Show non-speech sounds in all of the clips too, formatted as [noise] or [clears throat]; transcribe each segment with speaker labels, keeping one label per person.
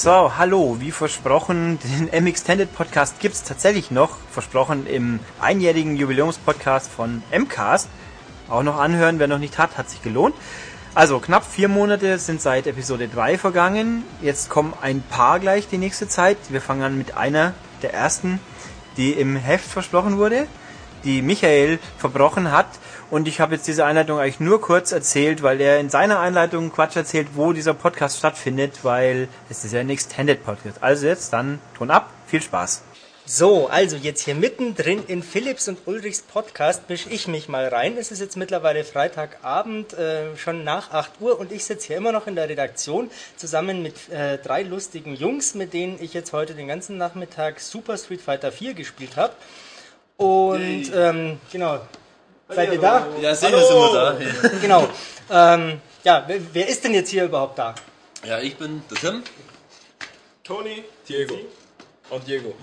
Speaker 1: So, hallo, wie versprochen, den M-Extended Podcast gibt's tatsächlich noch, versprochen im einjährigen Jubiläumspodcast von MCAST. Auch noch anhören, wer noch nicht hat, hat sich gelohnt. Also, knapp vier Monate sind seit Episode 3 vergangen. Jetzt kommen ein paar gleich die nächste Zeit. Wir fangen an mit einer der ersten, die im Heft versprochen wurde, die Michael verbrochen hat. Und ich habe jetzt diese Einleitung eigentlich nur kurz erzählt, weil er in seiner Einleitung Quatsch erzählt, wo dieser Podcast stattfindet, weil es ist ja ein Extended Podcast. Also jetzt dann Ton ab, viel Spaß.
Speaker 2: So, also jetzt hier mittendrin in Philips und Ulrichs Podcast mische ich mich mal rein. Es ist jetzt mittlerweile Freitagabend, äh, schon nach 8 Uhr und ich sitze hier immer noch in der Redaktion zusammen mit äh, drei lustigen Jungs, mit denen ich jetzt heute den ganzen Nachmittag Super Street Fighter 4 gespielt habe. Und ähm, genau, Seid ihr da?
Speaker 3: Ja, sicher sind wir da.
Speaker 2: Genau. Ähm, ja, wer, wer ist denn jetzt hier überhaupt da?
Speaker 3: Ja, ich bin der Tim.
Speaker 4: Toni, Diego. Und Diego.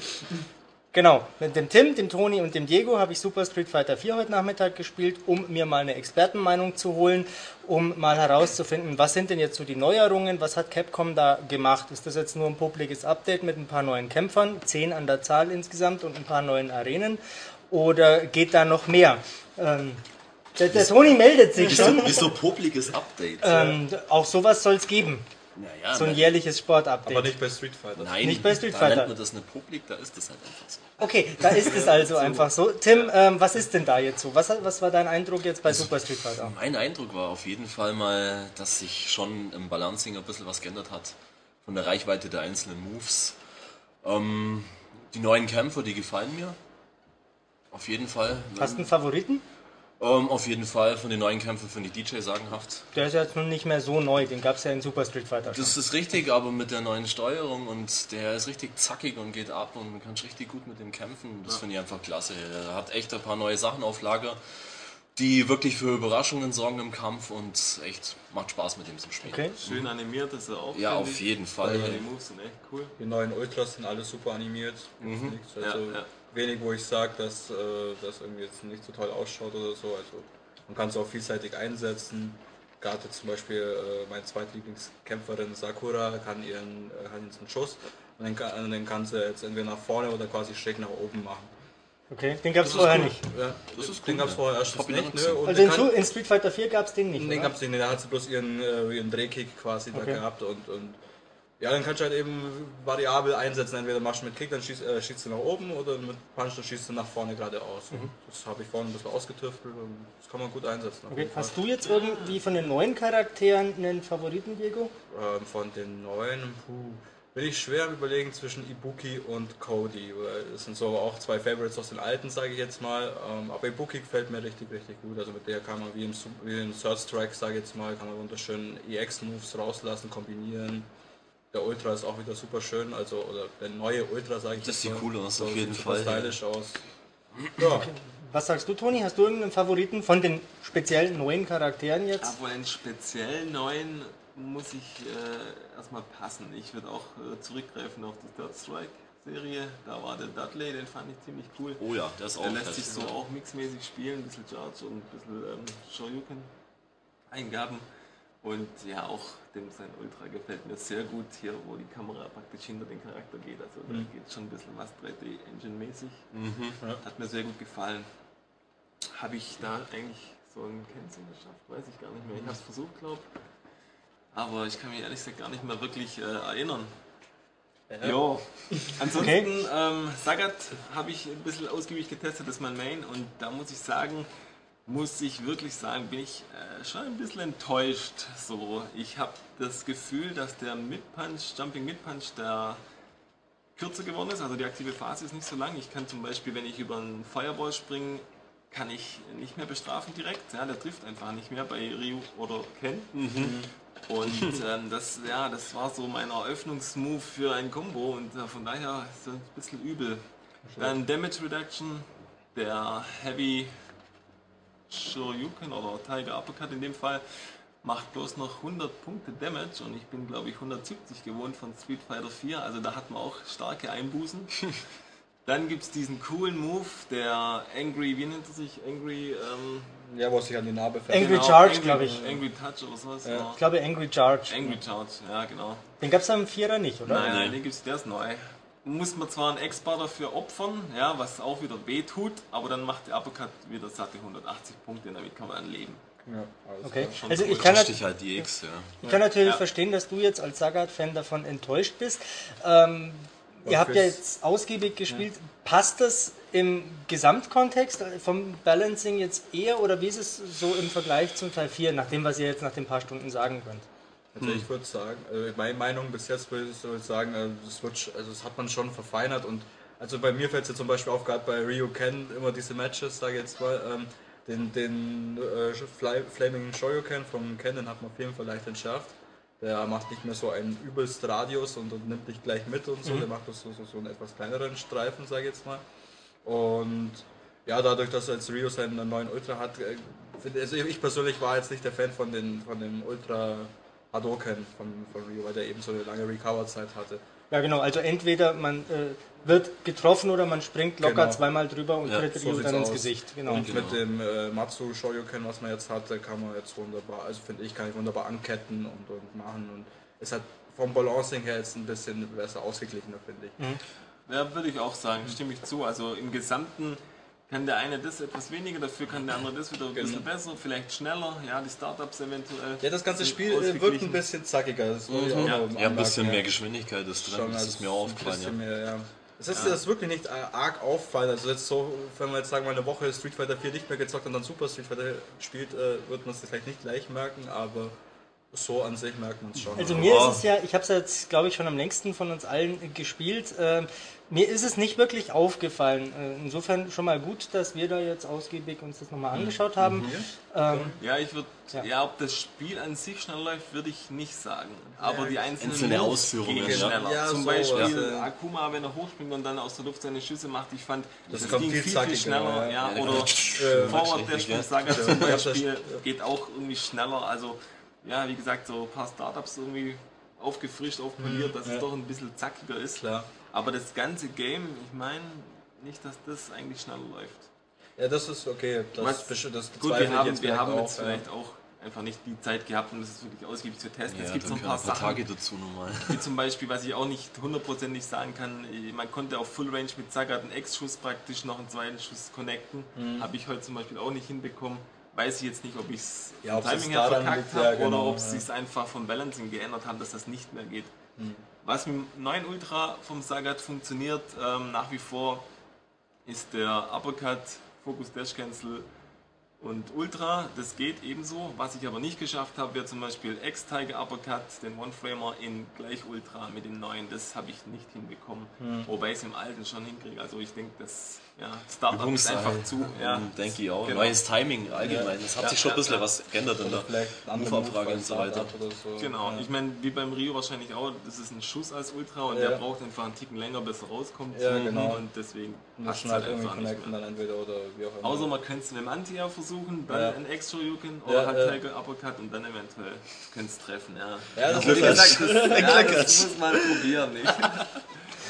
Speaker 2: Genau, mit dem Tim, dem Toni und dem Diego habe ich Super Street Fighter 4 heute Nachmittag gespielt, um mir mal eine Expertenmeinung zu holen, um mal herauszufinden, was sind denn jetzt so die Neuerungen, was hat Capcom da gemacht? Ist das jetzt nur ein publikes Update mit ein paar neuen Kämpfern, zehn an der Zahl insgesamt und ein paar neuen Arenen? Oder geht da noch mehr? Ähm, der, der Toni meldet sich schon.
Speaker 3: Wieso publikes Update?
Speaker 2: Ähm, auch sowas soll es geben.
Speaker 3: Naja,
Speaker 2: So ein jährliches Sportupdate.
Speaker 4: Aber nicht bei Street Fighter.
Speaker 3: Nein,
Speaker 2: nicht bei Street
Speaker 3: da
Speaker 2: Fighter.
Speaker 3: nennt man das eine Publik, da ist das halt einfach so.
Speaker 2: Okay, da ist es also [laughs] einfach so. Tim, ähm, was ist denn da jetzt so? Was, was war dein Eindruck jetzt bei Super Street Fighter?
Speaker 3: Mein Eindruck war auf jeden Fall mal, dass sich schon im Balancing ein bisschen was geändert hat. Von der Reichweite der einzelnen Moves. Ähm, die neuen Kämpfer, die gefallen mir. Auf jeden Fall.
Speaker 2: Hast du einen Favoriten?
Speaker 3: Ähm, auf jeden Fall. Von den neuen Kämpfern finde ich DJ sagenhaft.
Speaker 2: Der ist ja jetzt nun nicht mehr so neu, den gab es ja in Super Street Fighter schon.
Speaker 3: Das ist richtig, aber mit der neuen Steuerung und der ist richtig zackig und geht ab und man kann richtig gut mit dem kämpfen. Das finde ich einfach klasse. Er hat echt ein paar neue Sachen auf Lager, die wirklich für Überraschungen sorgen im Kampf und echt macht Spaß mit dem zu spielen.
Speaker 2: Okay.
Speaker 5: Schön animiert ist er auch.
Speaker 3: Ja, auf
Speaker 5: ich.
Speaker 3: jeden Fall.
Speaker 5: Ja, die Moves sind echt cool.
Speaker 4: Die neuen Ultras sind alle super animiert. Nichts. Also
Speaker 5: Ja, ja.
Speaker 4: Wenig, wo ich sage, dass äh, das irgendwie jetzt nicht so toll ausschaut oder so. Also man kann es auch vielseitig einsetzen. Gerade zum Beispiel äh, meine zweitlieblingskämpferin Sakura kann ihren, äh, kann jetzt einen Schuss und den, kann, den kann sie jetzt entweder nach vorne oder quasi schräg nach oben machen.
Speaker 2: Okay, den gab es vorher nicht.
Speaker 4: Ja,
Speaker 3: Das ist
Speaker 4: den gab es
Speaker 3: ja.
Speaker 4: vorher erstens
Speaker 3: noch
Speaker 4: nicht. Ne?
Speaker 2: Also
Speaker 4: den
Speaker 2: in,
Speaker 4: kann-
Speaker 2: in Street Fighter 4 gab es den nicht.
Speaker 4: Den
Speaker 2: oder?
Speaker 4: gab's nicht, da hat sie bloß ihren, äh, ihren Drehkick quasi
Speaker 2: Okay.
Speaker 4: da gehabt und, und ja, dann kannst du halt eben variabel einsetzen. Entweder machst du mit Kick, dann schießt, äh, schießt du nach oben oder mit Punch, dann schießt du nach vorne geradeaus. Und Das habe ich vorhin ein bisschen ausgetüftelt und das kann man gut einsetzen.
Speaker 2: Okay. Hast du jetzt irgendwie von den neuen Charakteren einen Favoriten, Diego?
Speaker 4: Ähm, von den neuen, puh, bin ich schwer am überlegen zwischen Ibuki und Cody. Das sind so auch zwei Favorites aus den alten, sage ich jetzt mal. Ähm, aber Ibuki gefällt mir richtig, richtig gut. Also mit der kann man wie im, wie im Third Strike, sage ich jetzt mal, kann man wunderschön EX-Moves rauslassen, kombinieren. Der Ultra ist auch wieder super schön, also oder der neue Ultra, sage ich
Speaker 3: Das sieht cool aus,
Speaker 4: So,
Speaker 3: auf jeden
Speaker 4: sieht
Speaker 3: Fall, ja.
Speaker 4: stylisch aus. Ja,
Speaker 2: Was sagst du, Toni? Hast du irgendeinen Favoriten von den speziellen neuen Charakteren jetzt?
Speaker 5: Aber einen speziell neuen muss ich äh, erstmal passen. Ich würde auch äh, zurückgreifen auf die Third Strike Serie. Da war der Dudley, den fand ich ziemlich cool.
Speaker 3: Oh ja, der ist auch
Speaker 5: Der lässt sich so auch mixmäßig spielen, ein bisschen Charge und ein bisschen ähm, Shoryuken Eingaben. Und ja, auch dem sein Ultra gefällt mir sehr gut hier, wo die Kamera praktisch hinter den Charakter geht. Also da geht schon ein bisschen was 3D-Engine-mäßig. Hat mir sehr gut gefallen. Habe ich da eigentlich so ein Kennzeichen geschafft? Weiß ich gar nicht mehr. Ich habe es versucht, glaube Aber ich kann mich ehrlich gesagt gar nicht mehr wirklich äh, erinnern. Ja. [laughs] Ansonsten, ähm, Sagat habe ich ein bisschen ausgiebig getestet, das ist mein Main. Und da muss ich sagen, muss ich wirklich sagen, bin ich äh, schon ein bisschen enttäuscht. So, ich habe das Gefühl, dass der Mid-Punch, Jumping Mid-Punch, der kürzer geworden ist. Also die aktive Phase ist nicht so lang. Ich kann zum Beispiel, wenn ich über einen Fireball springe, kann ich nicht mehr bestrafen direkt. Ja, der trifft einfach nicht mehr bei Ryu oder Ken. Und [laughs] ähm, das, ja, das war so mein Eröffnungsmove für ein Combo und äh, von daher ist das ein bisschen übel. Dann Damage Reduction, der Heavy Shoryuken oder Tiger Uppercut in dem Fall macht bloß noch 100 Punkte Damage und ich bin glaube ich 170 gewohnt von Street Fighter 4, also da hat man auch starke Einbußen. [laughs] Dann gibt es diesen coolen Move, der Angry, wie nennt er sich? Angry, ähm,
Speaker 4: Ja, wo es sich an die Narbe fährt.
Speaker 2: Angry Charge, glaub ich.
Speaker 5: Angry Touch oder sowas.
Speaker 4: Ja.
Speaker 5: Ja.
Speaker 2: Ich glaube Angry Charge.
Speaker 5: Angry Charge, ja genau.
Speaker 2: Den gab es am Vierer nicht, oder?
Speaker 5: Nein, nein, den gibt's, der ist neu. Muss man zwar einen Ex-Bar dafür opfern, ja, was auch wieder weh tut, aber dann macht der Uppercut wieder satte 180 Punkte, damit kann man dann leben.
Speaker 4: Ja,
Speaker 2: Okay. Also
Speaker 5: cool.
Speaker 2: ich kann,
Speaker 3: halt die X, ja.
Speaker 2: ich kann natürlich
Speaker 5: Ja.
Speaker 2: verstehen, dass du jetzt als Sagat-Fan davon enttäuscht bist. Ähm, ihr habt ja jetzt ausgiebig gespielt. Passt das im Gesamtkontext äh, vom Balancing jetzt eher oder wie ist es so im Vergleich zum Teil 4, nach dem, was ihr jetzt nach den paar Stunden sagen könnt?
Speaker 4: Also ich würde sagen, also meine Meinung bis jetzt würde ich sagen, das, wird, sch- also das hat man schon verfeinert und also bei mir fällt es ja zum Beispiel auf, gerade bei Ryu Ken immer diese Matches, sage ich jetzt mal, ähm, den, den äh, Fly, Flaming Shoryuken vom Ken, den hat man auf jeden Fall leicht entschärft. Der macht nicht mehr so einen übelst Radius und, und nimmt dich gleich mit und so, der macht das so, so, so einen etwas kleineren Streifen, sage ich jetzt mal. Und ja, dadurch, dass jetzt Rio seinen neuen Ultra hat, äh, also ich persönlich war jetzt nicht der Fan von, den, von dem Ultra Hadoken von, von Rio, weil der eben so eine lange Recover-Zeit hatte.
Speaker 2: Ja genau, also entweder man äh, wird getroffen oder man springt locker
Speaker 4: Genau.
Speaker 2: zweimal drüber und
Speaker 3: Ja,
Speaker 2: tritt
Speaker 4: so
Speaker 2: Ryu dann ins
Speaker 4: aus.
Speaker 2: Gesicht. Genau.
Speaker 4: Und mit dem äh, Matsu Shoryuken, was man jetzt hatte, kann man jetzt wunderbar, also finde ich, kann ich wunderbar anketten und, und machen. Und es hat vom Balancing her jetzt ein bisschen besser ausgeglichener, finde ich.
Speaker 5: Ja, würde ich auch sagen, stimme ich zu. Also im Gesamten kann der eine das etwas weniger, dafür kann der andere das wieder ein bisschen besser, vielleicht schneller, ja, die Startups eventuell.
Speaker 4: Ja, das ganze Spiel äh, wirkt ein bisschen zackiger. Das auch
Speaker 5: Ja.
Speaker 3: Ja, ein bisschen
Speaker 4: ja.
Speaker 3: mehr Geschwindigkeit ist drin,
Speaker 4: Schon,
Speaker 3: das ist mir aufgefallen.
Speaker 4: bisschen
Speaker 3: Ja.
Speaker 4: Mehr, ja. Es ist, das ist wirklich nicht arg auffallend. Also jetzt so, wenn man jetzt sagen wir eine Woche Street Fighter 4 nicht mehr gezockt und dann Super Street Fighter spielt, äh, wird man es vielleicht nicht gleich merken, aber so an sich merkt man es schon.
Speaker 2: Also mir ist es ja, ich habe es jetzt, glaube ich, schon am längsten von uns allen gespielt. Mir ist es nicht wirklich aufgefallen. Äh, insofern schon mal gut, dass wir da jetzt ausgiebig uns das nochmal angeschaut haben. Ähm,
Speaker 5: Ja, ich würde,
Speaker 2: Ja.
Speaker 5: ja. ob das Spiel an sich schnell läuft, würde ich nicht sagen. Aber die einzelnen
Speaker 3: Einzelne Ausführungen,
Speaker 5: gehen
Speaker 3: ja.
Speaker 5: schneller.
Speaker 4: Ja,
Speaker 5: Zum
Speaker 4: so,
Speaker 5: Beispiel
Speaker 4: ja.
Speaker 5: Akuma, wenn er hochspringt und dann aus der Luft seine Schüsse macht, ich fand,
Speaker 4: Das
Speaker 5: das,
Speaker 4: kommt
Speaker 5: ging
Speaker 4: viel
Speaker 5: viel, schneller.
Speaker 4: ja.
Speaker 5: Ja,
Speaker 3: Ja,
Speaker 5: oder
Speaker 3: äh,
Speaker 5: Forward Dash
Speaker 3: ja.
Speaker 5: Saga
Speaker 4: Ja,
Speaker 5: zum
Speaker 4: ja,
Speaker 5: Beispiel geht auch irgendwie schneller. Also, ja, wie gesagt, so ein paar Startups irgendwie aufgefrischt, aufpoliert, dass
Speaker 4: ja.
Speaker 5: es doch ein bisschen zackiger ist.
Speaker 4: Klar.
Speaker 5: Aber das ganze Game, ich meine nicht, dass das eigentlich schneller läuft.
Speaker 4: Ja, das ist okay. Das,
Speaker 5: Was-
Speaker 4: das, das
Speaker 5: Gut, wir haben,
Speaker 4: jetzt
Speaker 5: wir
Speaker 4: vielleicht
Speaker 5: haben
Speaker 4: auch,
Speaker 5: jetzt
Speaker 4: ja.
Speaker 5: vielleicht auch einfach nicht die Zeit gehabt, um das wirklich ausgiebig zu testen.
Speaker 3: Ja,
Speaker 5: es gibt so ein paar
Speaker 3: ein paar
Speaker 5: Sachen,
Speaker 3: Tage dazu nochmal. [laughs]
Speaker 5: wie zum Beispiel, was ich auch nicht hundertprozentig sagen kann, man konnte auf Full Range mit Sagat einen Ex-Schuss praktisch noch einen zweiten Schuss connecten.
Speaker 4: Mhm.
Speaker 5: Habe ich heute zum Beispiel auch nicht hinbekommen. Weiß ich jetzt nicht, ob ich es
Speaker 4: Ja,
Speaker 5: vom
Speaker 4: es
Speaker 5: Timing her verkackt
Speaker 4: liegt, ja,
Speaker 5: habe
Speaker 4: genau,
Speaker 5: oder ob es
Speaker 4: ja.
Speaker 5: sich einfach vom Balancing geändert hat, dass das nicht mehr geht.
Speaker 4: Mhm.
Speaker 5: Was mit dem neuen Ultra vom Sagat funktioniert, ähm, nach wie vor ist der Uppercut, Focus Dash Cancel und Ultra, das geht ebenso. Was ich aber nicht geschafft habe, wäre zum Beispiel X-Tiger Uppercut, den One-Framer in gleich Ultra mit dem neuen. Das habe ich nicht hinbekommen.
Speaker 4: Hm.
Speaker 5: Wobei ich es im alten schon hinkriege. Also ich denke, das ja, Startup ist einfach zu. Ja,
Speaker 3: denke ich auch.
Speaker 5: Genau.
Speaker 3: Neues Timing allgemein. Es hat
Speaker 5: Ja,
Speaker 3: sich schon ein bisschen
Speaker 5: ja.
Speaker 3: was geändert in der
Speaker 4: vielleicht eine andere
Speaker 3: Rufabfrage
Speaker 4: Move
Speaker 3: und so weiter.
Speaker 4: So.
Speaker 5: Genau,
Speaker 4: Ja.
Speaker 5: ich meine, wie beim Rio wahrscheinlich auch, das ist ein Schuss als Ultra und
Speaker 4: Ja.
Speaker 5: der braucht einfach einen Ticken länger, bis er rauskommt.
Speaker 4: Ja, genau.
Speaker 5: Und deswegen Es
Speaker 4: halt
Speaker 5: halt
Speaker 4: irgendwie connecten, dann entweder oder wie auch immer.
Speaker 5: Außer man könnte es mit dem Anti-Air versuchen, dann
Speaker 4: Ja.
Speaker 5: ein extra Yuken
Speaker 4: Ja,
Speaker 5: oder halt
Speaker 4: ja.
Speaker 5: Tiger Uppercut und dann eventuell könnte es treffen. Ja.
Speaker 4: Ja, das ist
Speaker 5: gesagt, das, [laughs] ja, das muss man probieren. Nicht? [laughs]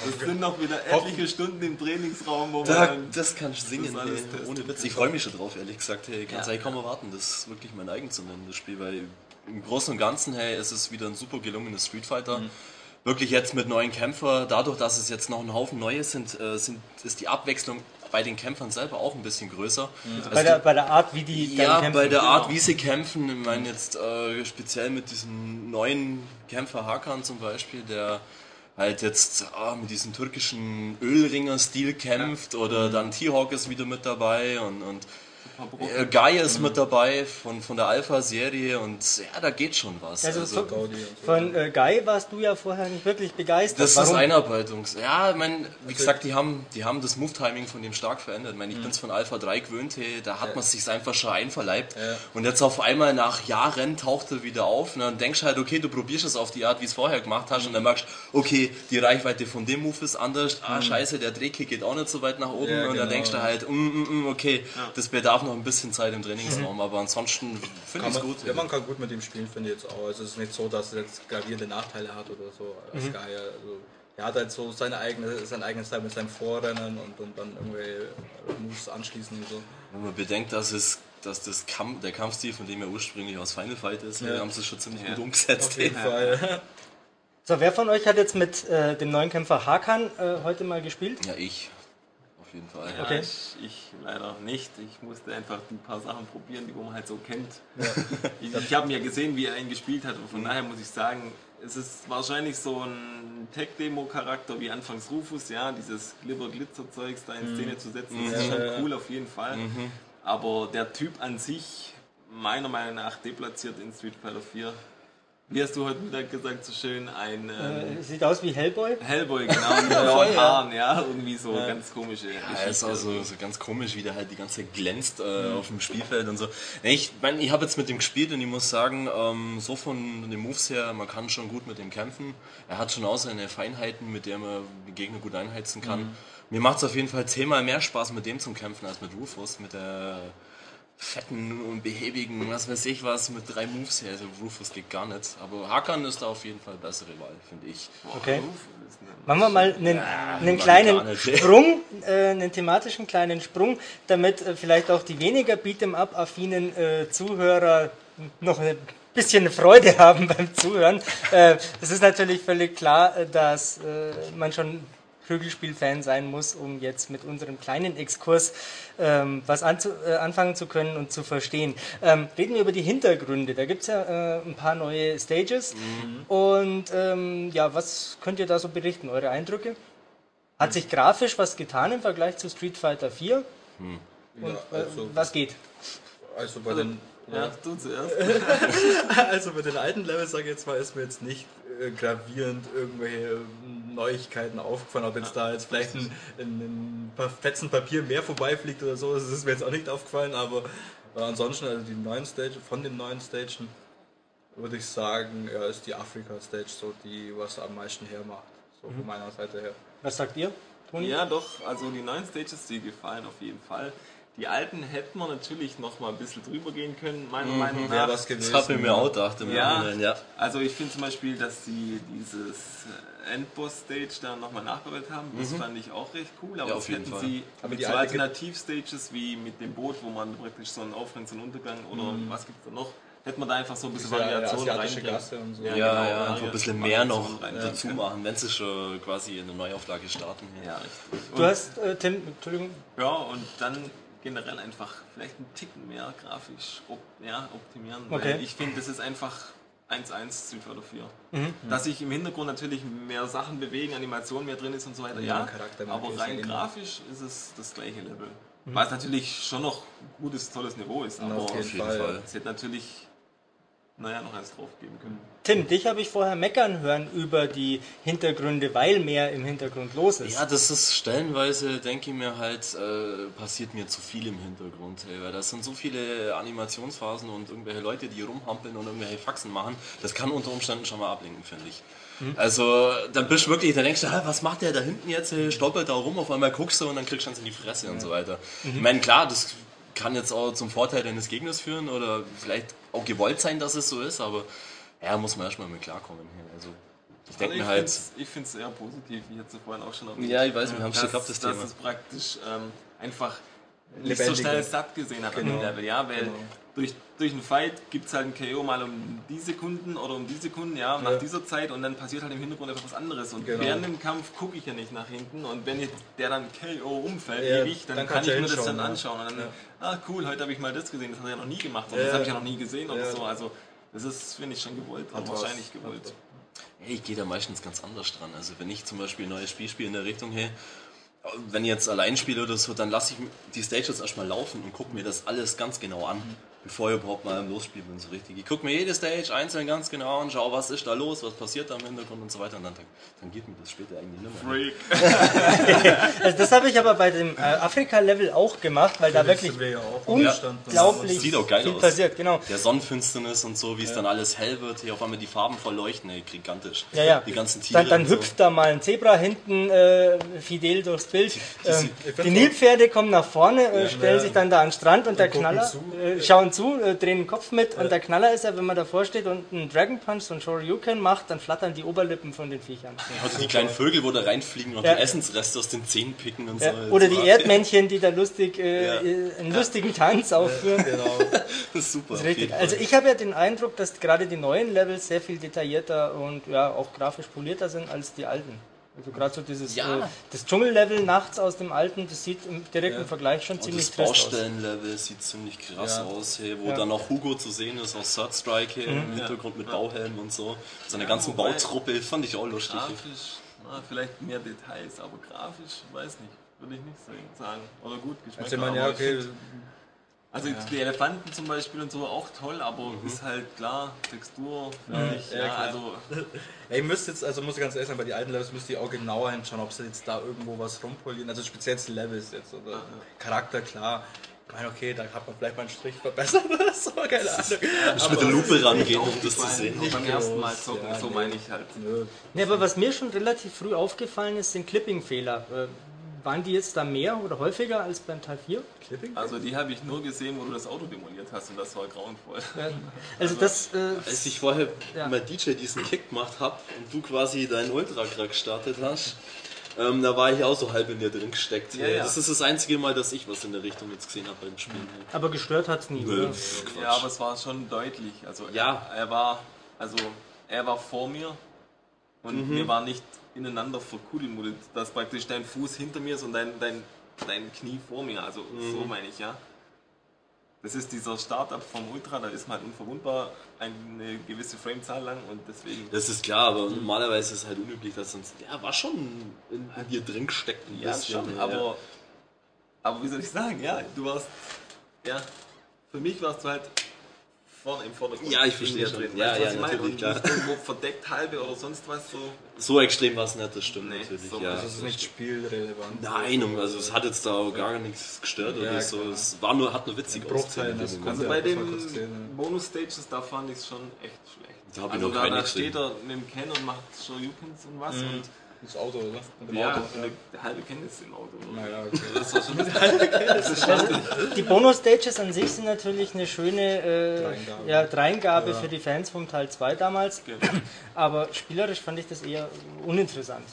Speaker 5: Das sind noch wieder etliche Stunden im Trainingsraum, wo man
Speaker 3: Da,
Speaker 5: dann
Speaker 3: das kannst du singen,
Speaker 5: das testen
Speaker 3: ohne Witz. Ich freue mich schon drauf, ehrlich gesagt. Hey, kannst
Speaker 5: Ja.
Speaker 3: eigentlich kaum erwarten. Das ist wirklich mein eigen zu nennen, das Spiel, weil im Großen und Ganzen, hey, es ist wieder ein super gelungenes Street Fighter.
Speaker 5: Mhm.
Speaker 3: Wirklich jetzt mit neuen Kämpfern, dadurch, dass es jetzt noch ein Haufen neue sind, äh, sind ist die Abwechslung bei den Kämpfern selber auch ein bisschen größer. Also
Speaker 2: bei, der, bei der Art, wie die
Speaker 3: ja,
Speaker 2: kämpfen.
Speaker 3: bei der
Speaker 5: genau.
Speaker 3: Art, wie sie kämpfen, ich meine jetzt äh, speziell mit diesem neuen Kämpfer Hakan zum Beispiel, der halt jetzt ah, mit diesem türkischen Ölringer-Stil kämpft oder dann T-Hawk ist wieder mit dabei und, und äh, Gaia ist mit dabei von, von der Alpha-Serie und ja, da geht schon was.
Speaker 2: Also,
Speaker 3: Also,
Speaker 2: von,
Speaker 4: und
Speaker 2: von äh, Guy warst du ja vorher nicht wirklich begeistert.
Speaker 3: das ist
Speaker 2: Warum?
Speaker 3: Einarbeitungs. Ja, ich mein, wie gesagt, die haben, die haben das Move-Timing von dem stark verändert. Ich, mein, ich bin's von Alpha 3 gewöhnt, hey, da hat man sich einfach schon einverleibt.
Speaker 4: Ja.
Speaker 3: Und jetzt auf einmal nach Jahren taucht er wieder auf und dann denkst du halt, okay, du probierst es auf die Art, wie es vorher gemacht hast und dann merkst du, okay, die Reichweite von dem Move ist anders. Ah, scheiße, der Drehkick geht auch nicht so weit nach oben
Speaker 4: Ja,
Speaker 3: und dann
Speaker 4: genau,
Speaker 3: denkst du
Speaker 4: ja.
Speaker 3: halt, mm, mm, mm, okay, das bedarf noch ein bisschen Zeit im Trainingsraum, aber ansonsten finde
Speaker 4: Kann
Speaker 3: ich es
Speaker 4: man,
Speaker 3: gut.
Speaker 4: ja, man kann gut mit ihm spielen, finde ich jetzt auch. Also es ist nicht so, dass er jetzt gravierende Nachteile hat oder so als Gaia. Also er hat halt so seine eigene, seinen eigenen Style mit seinem Vorrennen und, und dann irgendwelche Moves anschließen und so.
Speaker 3: Wenn man bedenkt, dass es dass das Kampf, der Kampfstil, von dem er ursprünglich aus Final Fight ist,
Speaker 4: Ja.
Speaker 3: haben sie es schon ziemlich
Speaker 5: Ja.
Speaker 3: gut umgesetzt.
Speaker 4: Auf jeden Fall.
Speaker 2: So, wer von euch hat jetzt mit äh, dem neuen Kämpfer Hakan äh, heute mal gespielt?
Speaker 3: Ja, ich. Jeden Fall.
Speaker 5: Ja,
Speaker 2: Okay.
Speaker 5: ich, ich leider nicht. Ich musste einfach die paar Sachen probieren, die man halt so kennt. [laughs] Ich, ich habe mir gesehen, wie er ihn gespielt hat und von daher muss ich sagen, es ist wahrscheinlich so ein Tech-Demo-Charakter wie anfangs Rufus, ja, dieses Glibber-Glitzer-Zeugs da in Szene zu setzen, das ist
Speaker 4: Ja,
Speaker 5: schon
Speaker 4: ja.
Speaker 5: cool auf jeden Fall. Aber der Typ an sich, meiner Meinung nach, deplatziert in Street Fighter 4. Wie hast du heute Mittag gesagt, so schön, ein ähm,
Speaker 2: Äh, sieht aus wie Hellboy.
Speaker 5: Hellboy, genau, [laughs] mit blauen Haaren, ja, irgendwie so ganz komische
Speaker 3: Ja, ist
Speaker 5: Geschichte.
Speaker 3: auch so, so ganz komisch, wie der halt die ganze Zeit glänzt äh, auf dem Spielfeld und so. Ich meine, ich habe jetzt mit dem gespielt und ich muss sagen, ähm, so von den Moves her, man kann schon gut mit dem kämpfen. Er hat schon auch seine Feinheiten, mit der man die Gegner gut einheizen kann. Mir macht es auf jeden Fall zehnmal mehr Spaß, mit dem zum Kämpfen als mit Rufus, mit der fetten und behäbigen, was weiß ich was, mit drei Moves her. Also Rufus geht gar nicht. Aber Hakan ist da auf jeden Fall bessere Wahl, finde ich.
Speaker 2: Okay.
Speaker 5: Rufus?
Speaker 2: Machen wir mal einen, einen
Speaker 3: Mann,
Speaker 2: kleinen. Sprung, äh, einen thematischen kleinen Sprung, damit äh, vielleicht auch die weniger Beat'em-up-affinen äh, Zuhörer noch ein bisschen Freude haben [laughs] beim Zuhören. Äh, es ist natürlich völlig klar, äh, dass äh, man schon Prügelspiel-Fan sein muss, um jetzt mit unserem kleinen Exkurs ähm, was anzu äh, anfangen zu können und zu verstehen. Ähm, reden wir über die Hintergründe. Da gibt es ja äh, ein paar neue Stages. Und ähm, ja, was könnt ihr da so berichten? Eure Eindrücke? Hat sich grafisch was getan im Vergleich zu Street Fighter 4? Und
Speaker 4: Ja,
Speaker 2: äh,
Speaker 4: also,
Speaker 2: was geht?
Speaker 4: also bei den
Speaker 5: Ja, du zuerst. [laughs]
Speaker 4: Also mit den alten Levels, sage ich jetzt mal, ist mir jetzt nicht äh, gravierend irgendwelche ähm, Neuigkeiten aufgefallen. Ob jetzt da jetzt vielleicht ein, ein, ein paar Fetzen Papier mehr vorbeifliegt oder so, das ist mir jetzt auch nicht aufgefallen. Aber äh, ansonsten, also die neuen Stage, von den neuen Stagen, würde ich sagen, ja, ist die Afrika-Stage so die, was am meisten hermacht. So von meiner Seite her.
Speaker 2: Was sagt ihr, Toni?
Speaker 5: Ja, doch, also die neuen Stages, die gefallen auf jeden Fall. Die alten hätten wir natürlich noch mal ein bisschen drüber gehen können, meiner Meinung nach.
Speaker 4: Wäre was gewesen.
Speaker 3: Das habe ich mir auch gedacht im
Speaker 5: Ja,
Speaker 3: Nachhinein, ja.
Speaker 5: also ich finde zum Beispiel, dass sie dieses äh, Endboss-Stage da nochmal nachbereitet haben. Das fand ich auch recht cool, aber
Speaker 3: Ja,
Speaker 5: das
Speaker 3: auf jeden
Speaker 5: hätten
Speaker 3: Fall.
Speaker 5: sie
Speaker 4: Aber
Speaker 5: mit
Speaker 4: die
Speaker 5: so Alternativ-Stages wie mit dem Boot, wo man praktisch so einen Aufgang, so einen Untergang oder was gibt es da noch, hätte man da einfach so ein bisschen Variation
Speaker 4: asiatische
Speaker 5: reinbringen.
Speaker 4: Gasse und so.
Speaker 5: Ja,
Speaker 3: Ja,
Speaker 5: genau,
Speaker 3: ja, einfach ein bisschen mehr noch
Speaker 5: reinbringen
Speaker 3: dazu machen, wenn sie schon quasi in der Neuauflage starten.
Speaker 5: Ja, richtig.
Speaker 2: Du hast, äh, Tim, Entschuldigung,
Speaker 5: Ja, und dann generell einfach vielleicht einen Ticken mehr grafisch op ja, optimieren.
Speaker 2: Okay.
Speaker 5: Weil ich finde, das ist einfach 1-1 Street Fighter 4.
Speaker 2: Mhm.
Speaker 5: Dass sich im Hintergrund natürlich mehr Sachen bewegen, Animation mehr drin ist und so weiter,
Speaker 4: Ja,
Speaker 5: ja. Aber rein
Speaker 4: immer.
Speaker 5: grafisch ist es das gleiche Level.
Speaker 2: Mhm.
Speaker 5: Was natürlich schon noch gutes, tolles Niveau ist, aber
Speaker 4: auf
Speaker 3: Auf jeden
Speaker 4: Fall.
Speaker 3: Fall.
Speaker 5: es hätte natürlich, naja, noch eins drauf geben können.
Speaker 2: Tim, dich habe ich vorher meckern hören über die Hintergründe, weil mehr im Hintergrund los ist.
Speaker 3: Ja, das ist stellenweise, denke ich mir halt, äh, passiert mir zu viel im Hintergrund. Ey, weil das sind so viele Animationsphasen und irgendwelche Leute, die rumhampeln und irgendwelche Faxen machen. Das kann unter Umständen schon mal ablenken, finde ich. Also, dann bist du wirklich, dann denkst du, "Hä, was macht der da hinten jetzt? Äh, Stolpert da rum, auf einmal guckst du und dann kriegst du eins in die Fresse und so weiter. Ich meine, klar, das kann jetzt auch zum Vorteil deines Gegners führen oder vielleicht auch gewollt sein, dass es so ist, aber ja, muss man erstmal mit klarkommen hier. Also, ich denke
Speaker 5: Also
Speaker 3: mir halt,
Speaker 5: find's- ich finde es eher positiv, wie jetzt vorhin auch schon erwähnt.
Speaker 3: Ja, ich weiß, wir haben's schon
Speaker 5: dass-
Speaker 3: gehabt, das
Speaker 5: dass
Speaker 3: Thema.
Speaker 5: es praktisch ähm, einfach nicht so schnell satt gesehen hat an
Speaker 4: Genau.
Speaker 5: dem Level, ja, weil
Speaker 4: Genau.
Speaker 5: Durch, durch einen Fight gibt es halt ein KO mal um die Sekunden oder um die Sekunden, ja, nach
Speaker 4: Ja.
Speaker 5: dieser Zeit und dann passiert halt im Hintergrund etwas anderes und
Speaker 4: Genau.
Speaker 5: während dem Kampf gucke ich ja nicht nach hinten und wenn ich, der dann KO umfällt,
Speaker 4: Ja,
Speaker 5: ewig, dann,
Speaker 4: dann
Speaker 5: kann ich mir das dann anschauen und dann,
Speaker 4: Ja.
Speaker 5: ah cool, heute habe ich mal das gesehen, das hat er ja noch nie gemacht oder
Speaker 4: Ja.
Speaker 5: das habe ich ja noch nie gesehen oder
Speaker 4: Ja.
Speaker 5: so, also das ist, finde ich, schon gewollt,
Speaker 4: Hat was.
Speaker 5: wahrscheinlich gewollt.
Speaker 3: Hey, ich gehe da meistens ganz anders dran. Also wenn ich zum Beispiel ein neues Spiel spiele in der Richtung, hey, wenn ich jetzt allein spiele oder so, dann lasse ich die Stage jetzt erstmal laufen und gucke mir das alles ganz genau an, bevor ich überhaupt mal im Losspiel bin, so richtig. Ich gucke mir jede Stage einzeln ganz genau an, schau, was ist da los, was passiert da im Hintergrund und so weiter und dann, dann geht mir das später eigentlich nicht mehr.
Speaker 5: Freak. [laughs]
Speaker 2: Also das habe ich aber bei dem äh, Afrika-Level auch gemacht, weil da wirklich
Speaker 4: wir ja auch
Speaker 2: unglaublich
Speaker 3: Sieht auch geil
Speaker 2: viel
Speaker 3: aus.
Speaker 2: passiert. Genau.
Speaker 3: Der Sonnenfinsternis und so, wie es dann alles hell wird, hier auf einmal die Farben voll leuchten, ey, gigantisch.
Speaker 2: Ja, ja.
Speaker 3: Die ganzen Tiere.
Speaker 2: Dann, dann
Speaker 3: und so.
Speaker 2: hüpft da mal ein Zebra hinten äh, fidel durchs Bild. Ähm,
Speaker 4: ich
Speaker 2: die
Speaker 4: find's
Speaker 2: Nilpferde kommen nach vorne, äh, stellen
Speaker 4: ja.
Speaker 2: sich dann da an den Strand und der
Speaker 4: gucken
Speaker 2: Knaller äh, schauen zu, äh, drehen den Kopf mit und der Knaller ist ja, wenn man davor steht und einen Dragon Punch, so einen Shoryuken macht, dann flattern die Oberlippen von den Viechern.
Speaker 3: Also die kleinen Vögel, wo da reinfliegen und
Speaker 2: Ja.
Speaker 3: die Essensreste aus den Zähnen picken und
Speaker 2: Ja,
Speaker 3: so.
Speaker 2: oder die Erdmännchen, die da lustig äh,
Speaker 3: Ja.
Speaker 2: äh, einen lustigen Tanz aufführen.
Speaker 4: Genau. [laughs]
Speaker 3: Das ist super.
Speaker 2: Das ist. Also ich habe ja den Eindruck, dass gerade die neuen Levels sehr viel detaillierter und ja auch grafisch polierter sind als die alten. Also gerade so dieses
Speaker 3: Ja.
Speaker 2: äh, das Dschungellevel nachts aus dem alten, das sieht im direkten
Speaker 4: Ja.
Speaker 2: Vergleich schon
Speaker 3: Und
Speaker 2: ziemlich
Speaker 3: das
Speaker 2: trist aus.
Speaker 3: Baustellenlevel sieht ziemlich krass
Speaker 4: Ja.
Speaker 3: aus, hey, wo
Speaker 2: Ja.
Speaker 3: dann auch Hugo zu sehen ist aus Third Strike hey, im Hintergrund mit Bauhelm und so. Seine
Speaker 5: Ja,
Speaker 3: ganzen
Speaker 5: wobei-
Speaker 3: Bautruppe fand ich auch lustig.
Speaker 5: Grafisch, na, vielleicht mehr Details, aber grafisch, weiß nicht, würde ich nicht sagen. Oder gut, Geschmack.
Speaker 4: Also ich meine, ja, okay,
Speaker 5: Also die Elefanten zum Beispiel und so auch toll, aber ist halt klar, Textur, ich,
Speaker 4: Ja,
Speaker 5: ja, also [laughs]
Speaker 4: Ey, ihr müsst jetzt, also muss ich ganz ehrlich sagen, bei den alten Levels müsst ihr auch genauer hinschauen, ob sie jetzt da irgendwo was rumpolieren, also speziell die Levels jetzt oder Charakter, klar. Ich meine, okay, da hat man vielleicht mal einen Strich verbessert oder so, [laughs] keine Ahnung.
Speaker 3: Muss mit der Lupe rangehen, um das zu sehen.
Speaker 5: Auch beim ersten Mal zocken,
Speaker 4: ja,
Speaker 5: so
Speaker 4: nee.
Speaker 5: meine ich halt.
Speaker 4: Nö.
Speaker 2: Ja, aber was mir schon relativ früh aufgefallen ist, sind Clipping-Fehler. Waren die jetzt da mehr oder häufiger als beim Teil 4?
Speaker 4: Clipping?
Speaker 5: Also die habe ich nur gesehen, wo du das Auto demoliert hast und das war grauenvoll.
Speaker 2: Ja. Also das äh,
Speaker 3: Als ich vorher
Speaker 2: Ja.
Speaker 3: mal DJ diesen Kick gemacht habe und du quasi deinen Ultra gerade gestartet hast, ähm, da war ich auch so halb in dir drin gesteckt.
Speaker 5: Ja, ja.
Speaker 3: Das ist das einzige Mal, dass ich was in der Richtung jetzt gesehen habe beim Spielen.
Speaker 2: aber gestört hat es nie,
Speaker 3: Nö.
Speaker 5: Ja, aber es war schon deutlich. Also
Speaker 3: Ja.
Speaker 5: er, er war, also er war vor mir und
Speaker 3: Mhm.
Speaker 5: wir waren nicht ineinander verkuddelmuddelt, dass praktisch dein Fuß hinter mir ist und dein, dein, dein Knie vor mir. Also
Speaker 3: Mhm.
Speaker 5: so meine ich ja. Das ist dieser Startup vom Ultra, da ist man halt unverwundbar eine gewisse Framezahl lang und deswegen.
Speaker 3: Das ist klar, aber normalerweise ist es halt unüblich, dass sonst. Ja, war schon in, in dir drin gesteckt. ein
Speaker 5: Ja,
Speaker 3: bisschen,
Speaker 5: schon,
Speaker 3: ja.
Speaker 5: aber, aber wie soll ich sagen, ja, du warst, ja, für mich warst du halt vorne im Vordergrund.
Speaker 3: Ja, ich verstehe schon. Ja, ja,
Speaker 5: meine?
Speaker 3: natürlich, klar.
Speaker 5: nicht irgendwo verdeckt halbe oder sonst was so.
Speaker 3: So extrem war es nicht, das stimmt
Speaker 5: Nee,
Speaker 3: natürlich.
Speaker 5: so-
Speaker 3: ja.
Speaker 4: Also es ist nicht spielrelevant.
Speaker 3: Nein, also es hat jetzt da auch gar nichts gestört
Speaker 4: Ja,
Speaker 3: oder so.
Speaker 4: klar.
Speaker 3: Es war nur, hat nur witzig ausgesehen.
Speaker 5: Also
Speaker 4: ja,
Speaker 5: bei den
Speaker 4: ja.
Speaker 5: Bonus-Stages, da fand ich es schon echt schlecht.
Speaker 3: Da
Speaker 5: also
Speaker 3: noch
Speaker 5: da, da steht er mit dem Ken und macht Shoryukens und was und
Speaker 4: Das Auto, oder?
Speaker 5: Ja,
Speaker 4: Auto.
Speaker 5: eine halbe Ken ist im Auto.
Speaker 4: Naja, okay. [laughs]
Speaker 5: Das war schon das ist
Speaker 2: die Bonus-Stages an sich sind natürlich eine schöne äh,
Speaker 4: Dreingabe.
Speaker 2: ja, Dreingabe
Speaker 4: Ja.
Speaker 2: für die Fans vom Teil 2 damals.
Speaker 5: Genau. [clears throat]
Speaker 2: Aber spielerisch fand ich das eher uninteressant.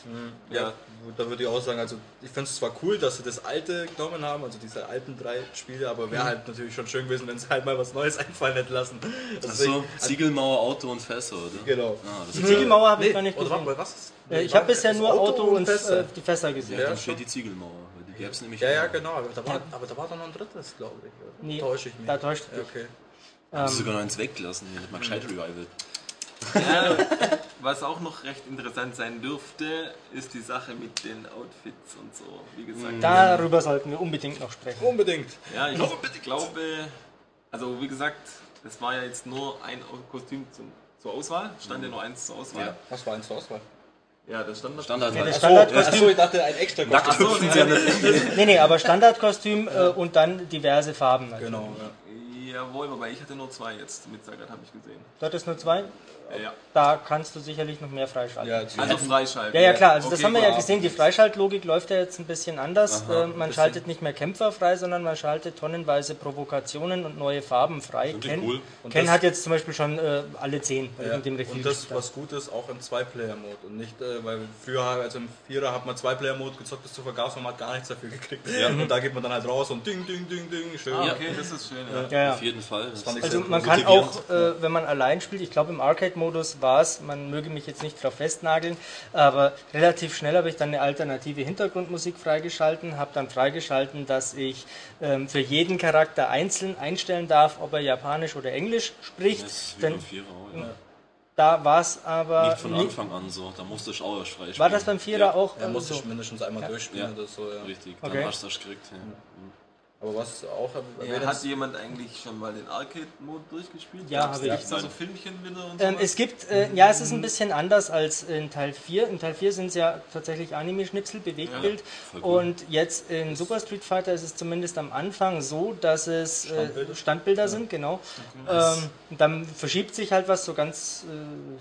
Speaker 4: Ja, da würde ich auch sagen, also ich finde es zwar cool, dass sie das alte genommen haben, also diese alten drei Spiele, aber wäre halt natürlich schon schön gewesen, wenn sie halt mal was Neues [laughs] einfallen hätten lassen. Also
Speaker 3: Achso, Ziegelmauer, Auto und Fässer, oder?
Speaker 4: Genau.
Speaker 3: Ah, ist
Speaker 2: Ziegelmauer habe ich
Speaker 4: Nee,
Speaker 2: gar nicht
Speaker 4: oder warte
Speaker 2: gesehen.
Speaker 4: mal, was? ist-
Speaker 2: Äh, ich habe bisher nur Auto und
Speaker 4: Fässer.
Speaker 2: äh, die Fässer gesehen.
Speaker 3: ja,
Speaker 4: Ja,
Speaker 3: dann steht die Ziegelmauer, die gäbe es nämlich
Speaker 4: Ja, ja, genau, aber da war, aber da war dann noch ein drittes, glaube ich. Oder?
Speaker 2: Nee,
Speaker 4: Täusche ich mich.
Speaker 2: da täuscht
Speaker 4: ja, okay.
Speaker 3: Haben sie sogar noch eins weggelassen, hier, nicht mal gescheit Revival.
Speaker 5: Ja, [laughs] was auch noch recht interessant sein dürfte, ist die Sache mit den Outfits und so. Wie gesagt,
Speaker 2: Darüber sollten wir unbedingt noch sprechen.
Speaker 4: Unbedingt.
Speaker 5: ja, ich glaube, also wie gesagt, es war ja jetzt nur ein Kostüm zum, zur Auswahl, stand ja nur eins zur Auswahl.
Speaker 3: Ja.
Speaker 4: Was war eins zur Auswahl?
Speaker 5: Ja, das stand
Speaker 3: Standard
Speaker 2: Ja, das
Speaker 3: halt.
Speaker 2: Standardkostüm.
Speaker 4: Achso, ich dachte ein extra Kostüm.
Speaker 3: sie ja. [laughs]
Speaker 2: Nee, nee, aber Standardkostüm äh, und dann diverse Farben. natürlich.
Speaker 4: Genau, ja.
Speaker 5: Jawohl, aber ich hatte nur zwei jetzt mit Sagat, habe ich gesehen.
Speaker 2: Du hattest nur zwei?
Speaker 5: Ja, ja.
Speaker 2: Da kannst du sicherlich noch mehr freischalten.
Speaker 4: ja
Speaker 5: Also freischalten.
Speaker 2: Ja, ja klar, also das
Speaker 5: Okay,
Speaker 2: haben wir ja gesehen, die Freischaltlogik läuft ja jetzt ein bisschen anders.
Speaker 3: Aha,
Speaker 2: äh, man schaltet nicht mehr Kämpfer frei, sondern man schaltet tonnenweise Provokationen und neue Farben frei. Ken,
Speaker 3: cool.
Speaker 4: Und
Speaker 2: Ken
Speaker 4: das-
Speaker 2: hat jetzt zum Beispiel schon äh, alle zehn,
Speaker 4: Ja.
Speaker 2: mit dem Recht
Speaker 4: Und das, was gut ist, auch im Zwei-Player-Mode. Und nicht, äh, weil früher, also im Vierer hat man Zwei-Player-Mode gezockt bis zu Vergasen und man hat gar nichts dafür gekriegt. Und da geht man dann halt raus und ding, ding, ding, ding, schön.
Speaker 5: Ah,
Speaker 3: Ja.
Speaker 5: okay, das ist schön. Ja.
Speaker 2: ja, ja.
Speaker 3: Auf jeden Fall. Das
Speaker 4: fand ich
Speaker 2: Also man kann auch, äh, wenn man allein spielt, ich glaube im Arcade-Modus war es, man möge mich jetzt nicht drauf festnageln, aber relativ schnell habe ich dann eine alternative Hintergrundmusik freigeschalten, habe dann freigeschalten, dass ich ähm, für jeden Charakter einzeln einstellen darf, ob er Japanisch oder Englisch spricht.
Speaker 3: Das ist wie
Speaker 2: Denn
Speaker 3: beim Vierer auch, ja.
Speaker 2: da war es aber
Speaker 3: Nicht von Anfang an so, da musste ich auch erst frei
Speaker 2: War das beim Vierer
Speaker 3: ja,
Speaker 2: auch
Speaker 4: Er
Speaker 2: äh,
Speaker 4: muss
Speaker 2: so?
Speaker 4: sich mindestens einmal durchspielen
Speaker 3: Ja.
Speaker 4: oder so, ja.
Speaker 3: Richtig, dann
Speaker 2: Okay.
Speaker 3: hast du das gekriegt. Ja.
Speaker 4: Aber was auch
Speaker 5: Ja, hat jemand eigentlich schon mal den Arcade-Mode durchgespielt?
Speaker 2: Ja, habe ich.
Speaker 5: Gibt's da so Filmchen wieder und
Speaker 2: Ähm, es gibt, äh, ja, es ist ein bisschen anders als in Teil 4. In Teil 4 sind es ja tatsächlich Anime-Schnipsel, Bewegtbild.
Speaker 3: cool.
Speaker 2: und jetzt in Super Street Fighter ist es zumindest am Anfang so, dass es äh,
Speaker 4: Standbilder?
Speaker 2: Standbilder sind, genau. Ähm, und dann verschiebt sich halt was so ganz äh,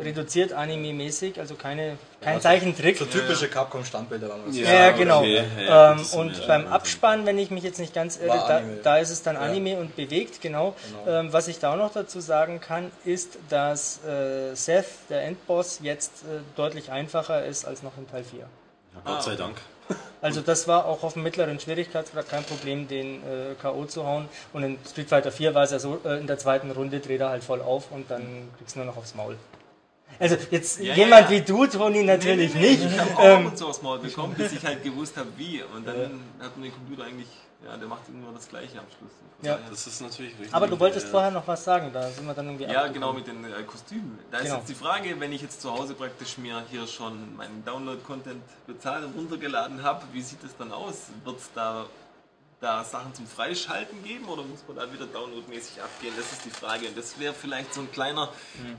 Speaker 2: reduziert anime-mäßig, also keine, kein
Speaker 4: Also
Speaker 2: Zeichentrick.
Speaker 4: So typische Capcom-Standbilder waren das.
Speaker 2: Ja, ja,
Speaker 3: okay,
Speaker 2: genau.
Speaker 3: ja, ja,
Speaker 2: ähm, und beim Abspann, wenn ich mich jetzt nicht ganz irre, da, da ist es dann
Speaker 4: Ja.
Speaker 2: Anime und bewegt, genau.
Speaker 4: Genau.
Speaker 2: Ähm, was ich da auch noch dazu sagen kann, ist, dass äh, Seth, der Endboss, jetzt äh, deutlich einfacher ist als noch in Teil 4.
Speaker 3: Ja, Gott sei Dank. [laughs]
Speaker 2: Also das war auch auf dem mittleren Schwierigkeitsgrad kein Problem, den äh, K.O. zu hauen. Und in Street Fighter 4 war es ja so, äh, in der zweiten Runde dreht er halt voll auf und dann kriegst du nur noch aufs Maul. Also jetzt
Speaker 5: Ja,
Speaker 2: jemand
Speaker 5: ja.
Speaker 2: wie du, Toni, natürlich
Speaker 5: Nee, nee,
Speaker 2: nicht.
Speaker 5: nee, Ich habe auch
Speaker 2: Ähm,
Speaker 5: ab und zu aufs Maul bekommen, bis ich halt gewusst habe, wie. Und dann hat man den Computer eigentlich, ja, der macht immer das Gleiche am Schluss.
Speaker 2: Ja.
Speaker 5: daher-
Speaker 3: Das ist natürlich richtig.
Speaker 2: Aber du wolltest
Speaker 3: Ja.
Speaker 2: vorher noch was sagen, da sind wir dann irgendwie
Speaker 5: Ja,
Speaker 2: abgekommen.
Speaker 5: genau, mit den äh, Kostümen. Da ist
Speaker 2: Genau.
Speaker 5: jetzt die Frage, wenn ich jetzt zu Hause praktisch mir hier schon meinen Download-Content bezahlt und runtergeladen habe, wie sieht es dann aus? Wird es da, da Sachen zum Freischalten geben oder muss man da wieder downloadmäßig abgehen? Das ist die Frage. Und das wäre vielleicht so ein kleiner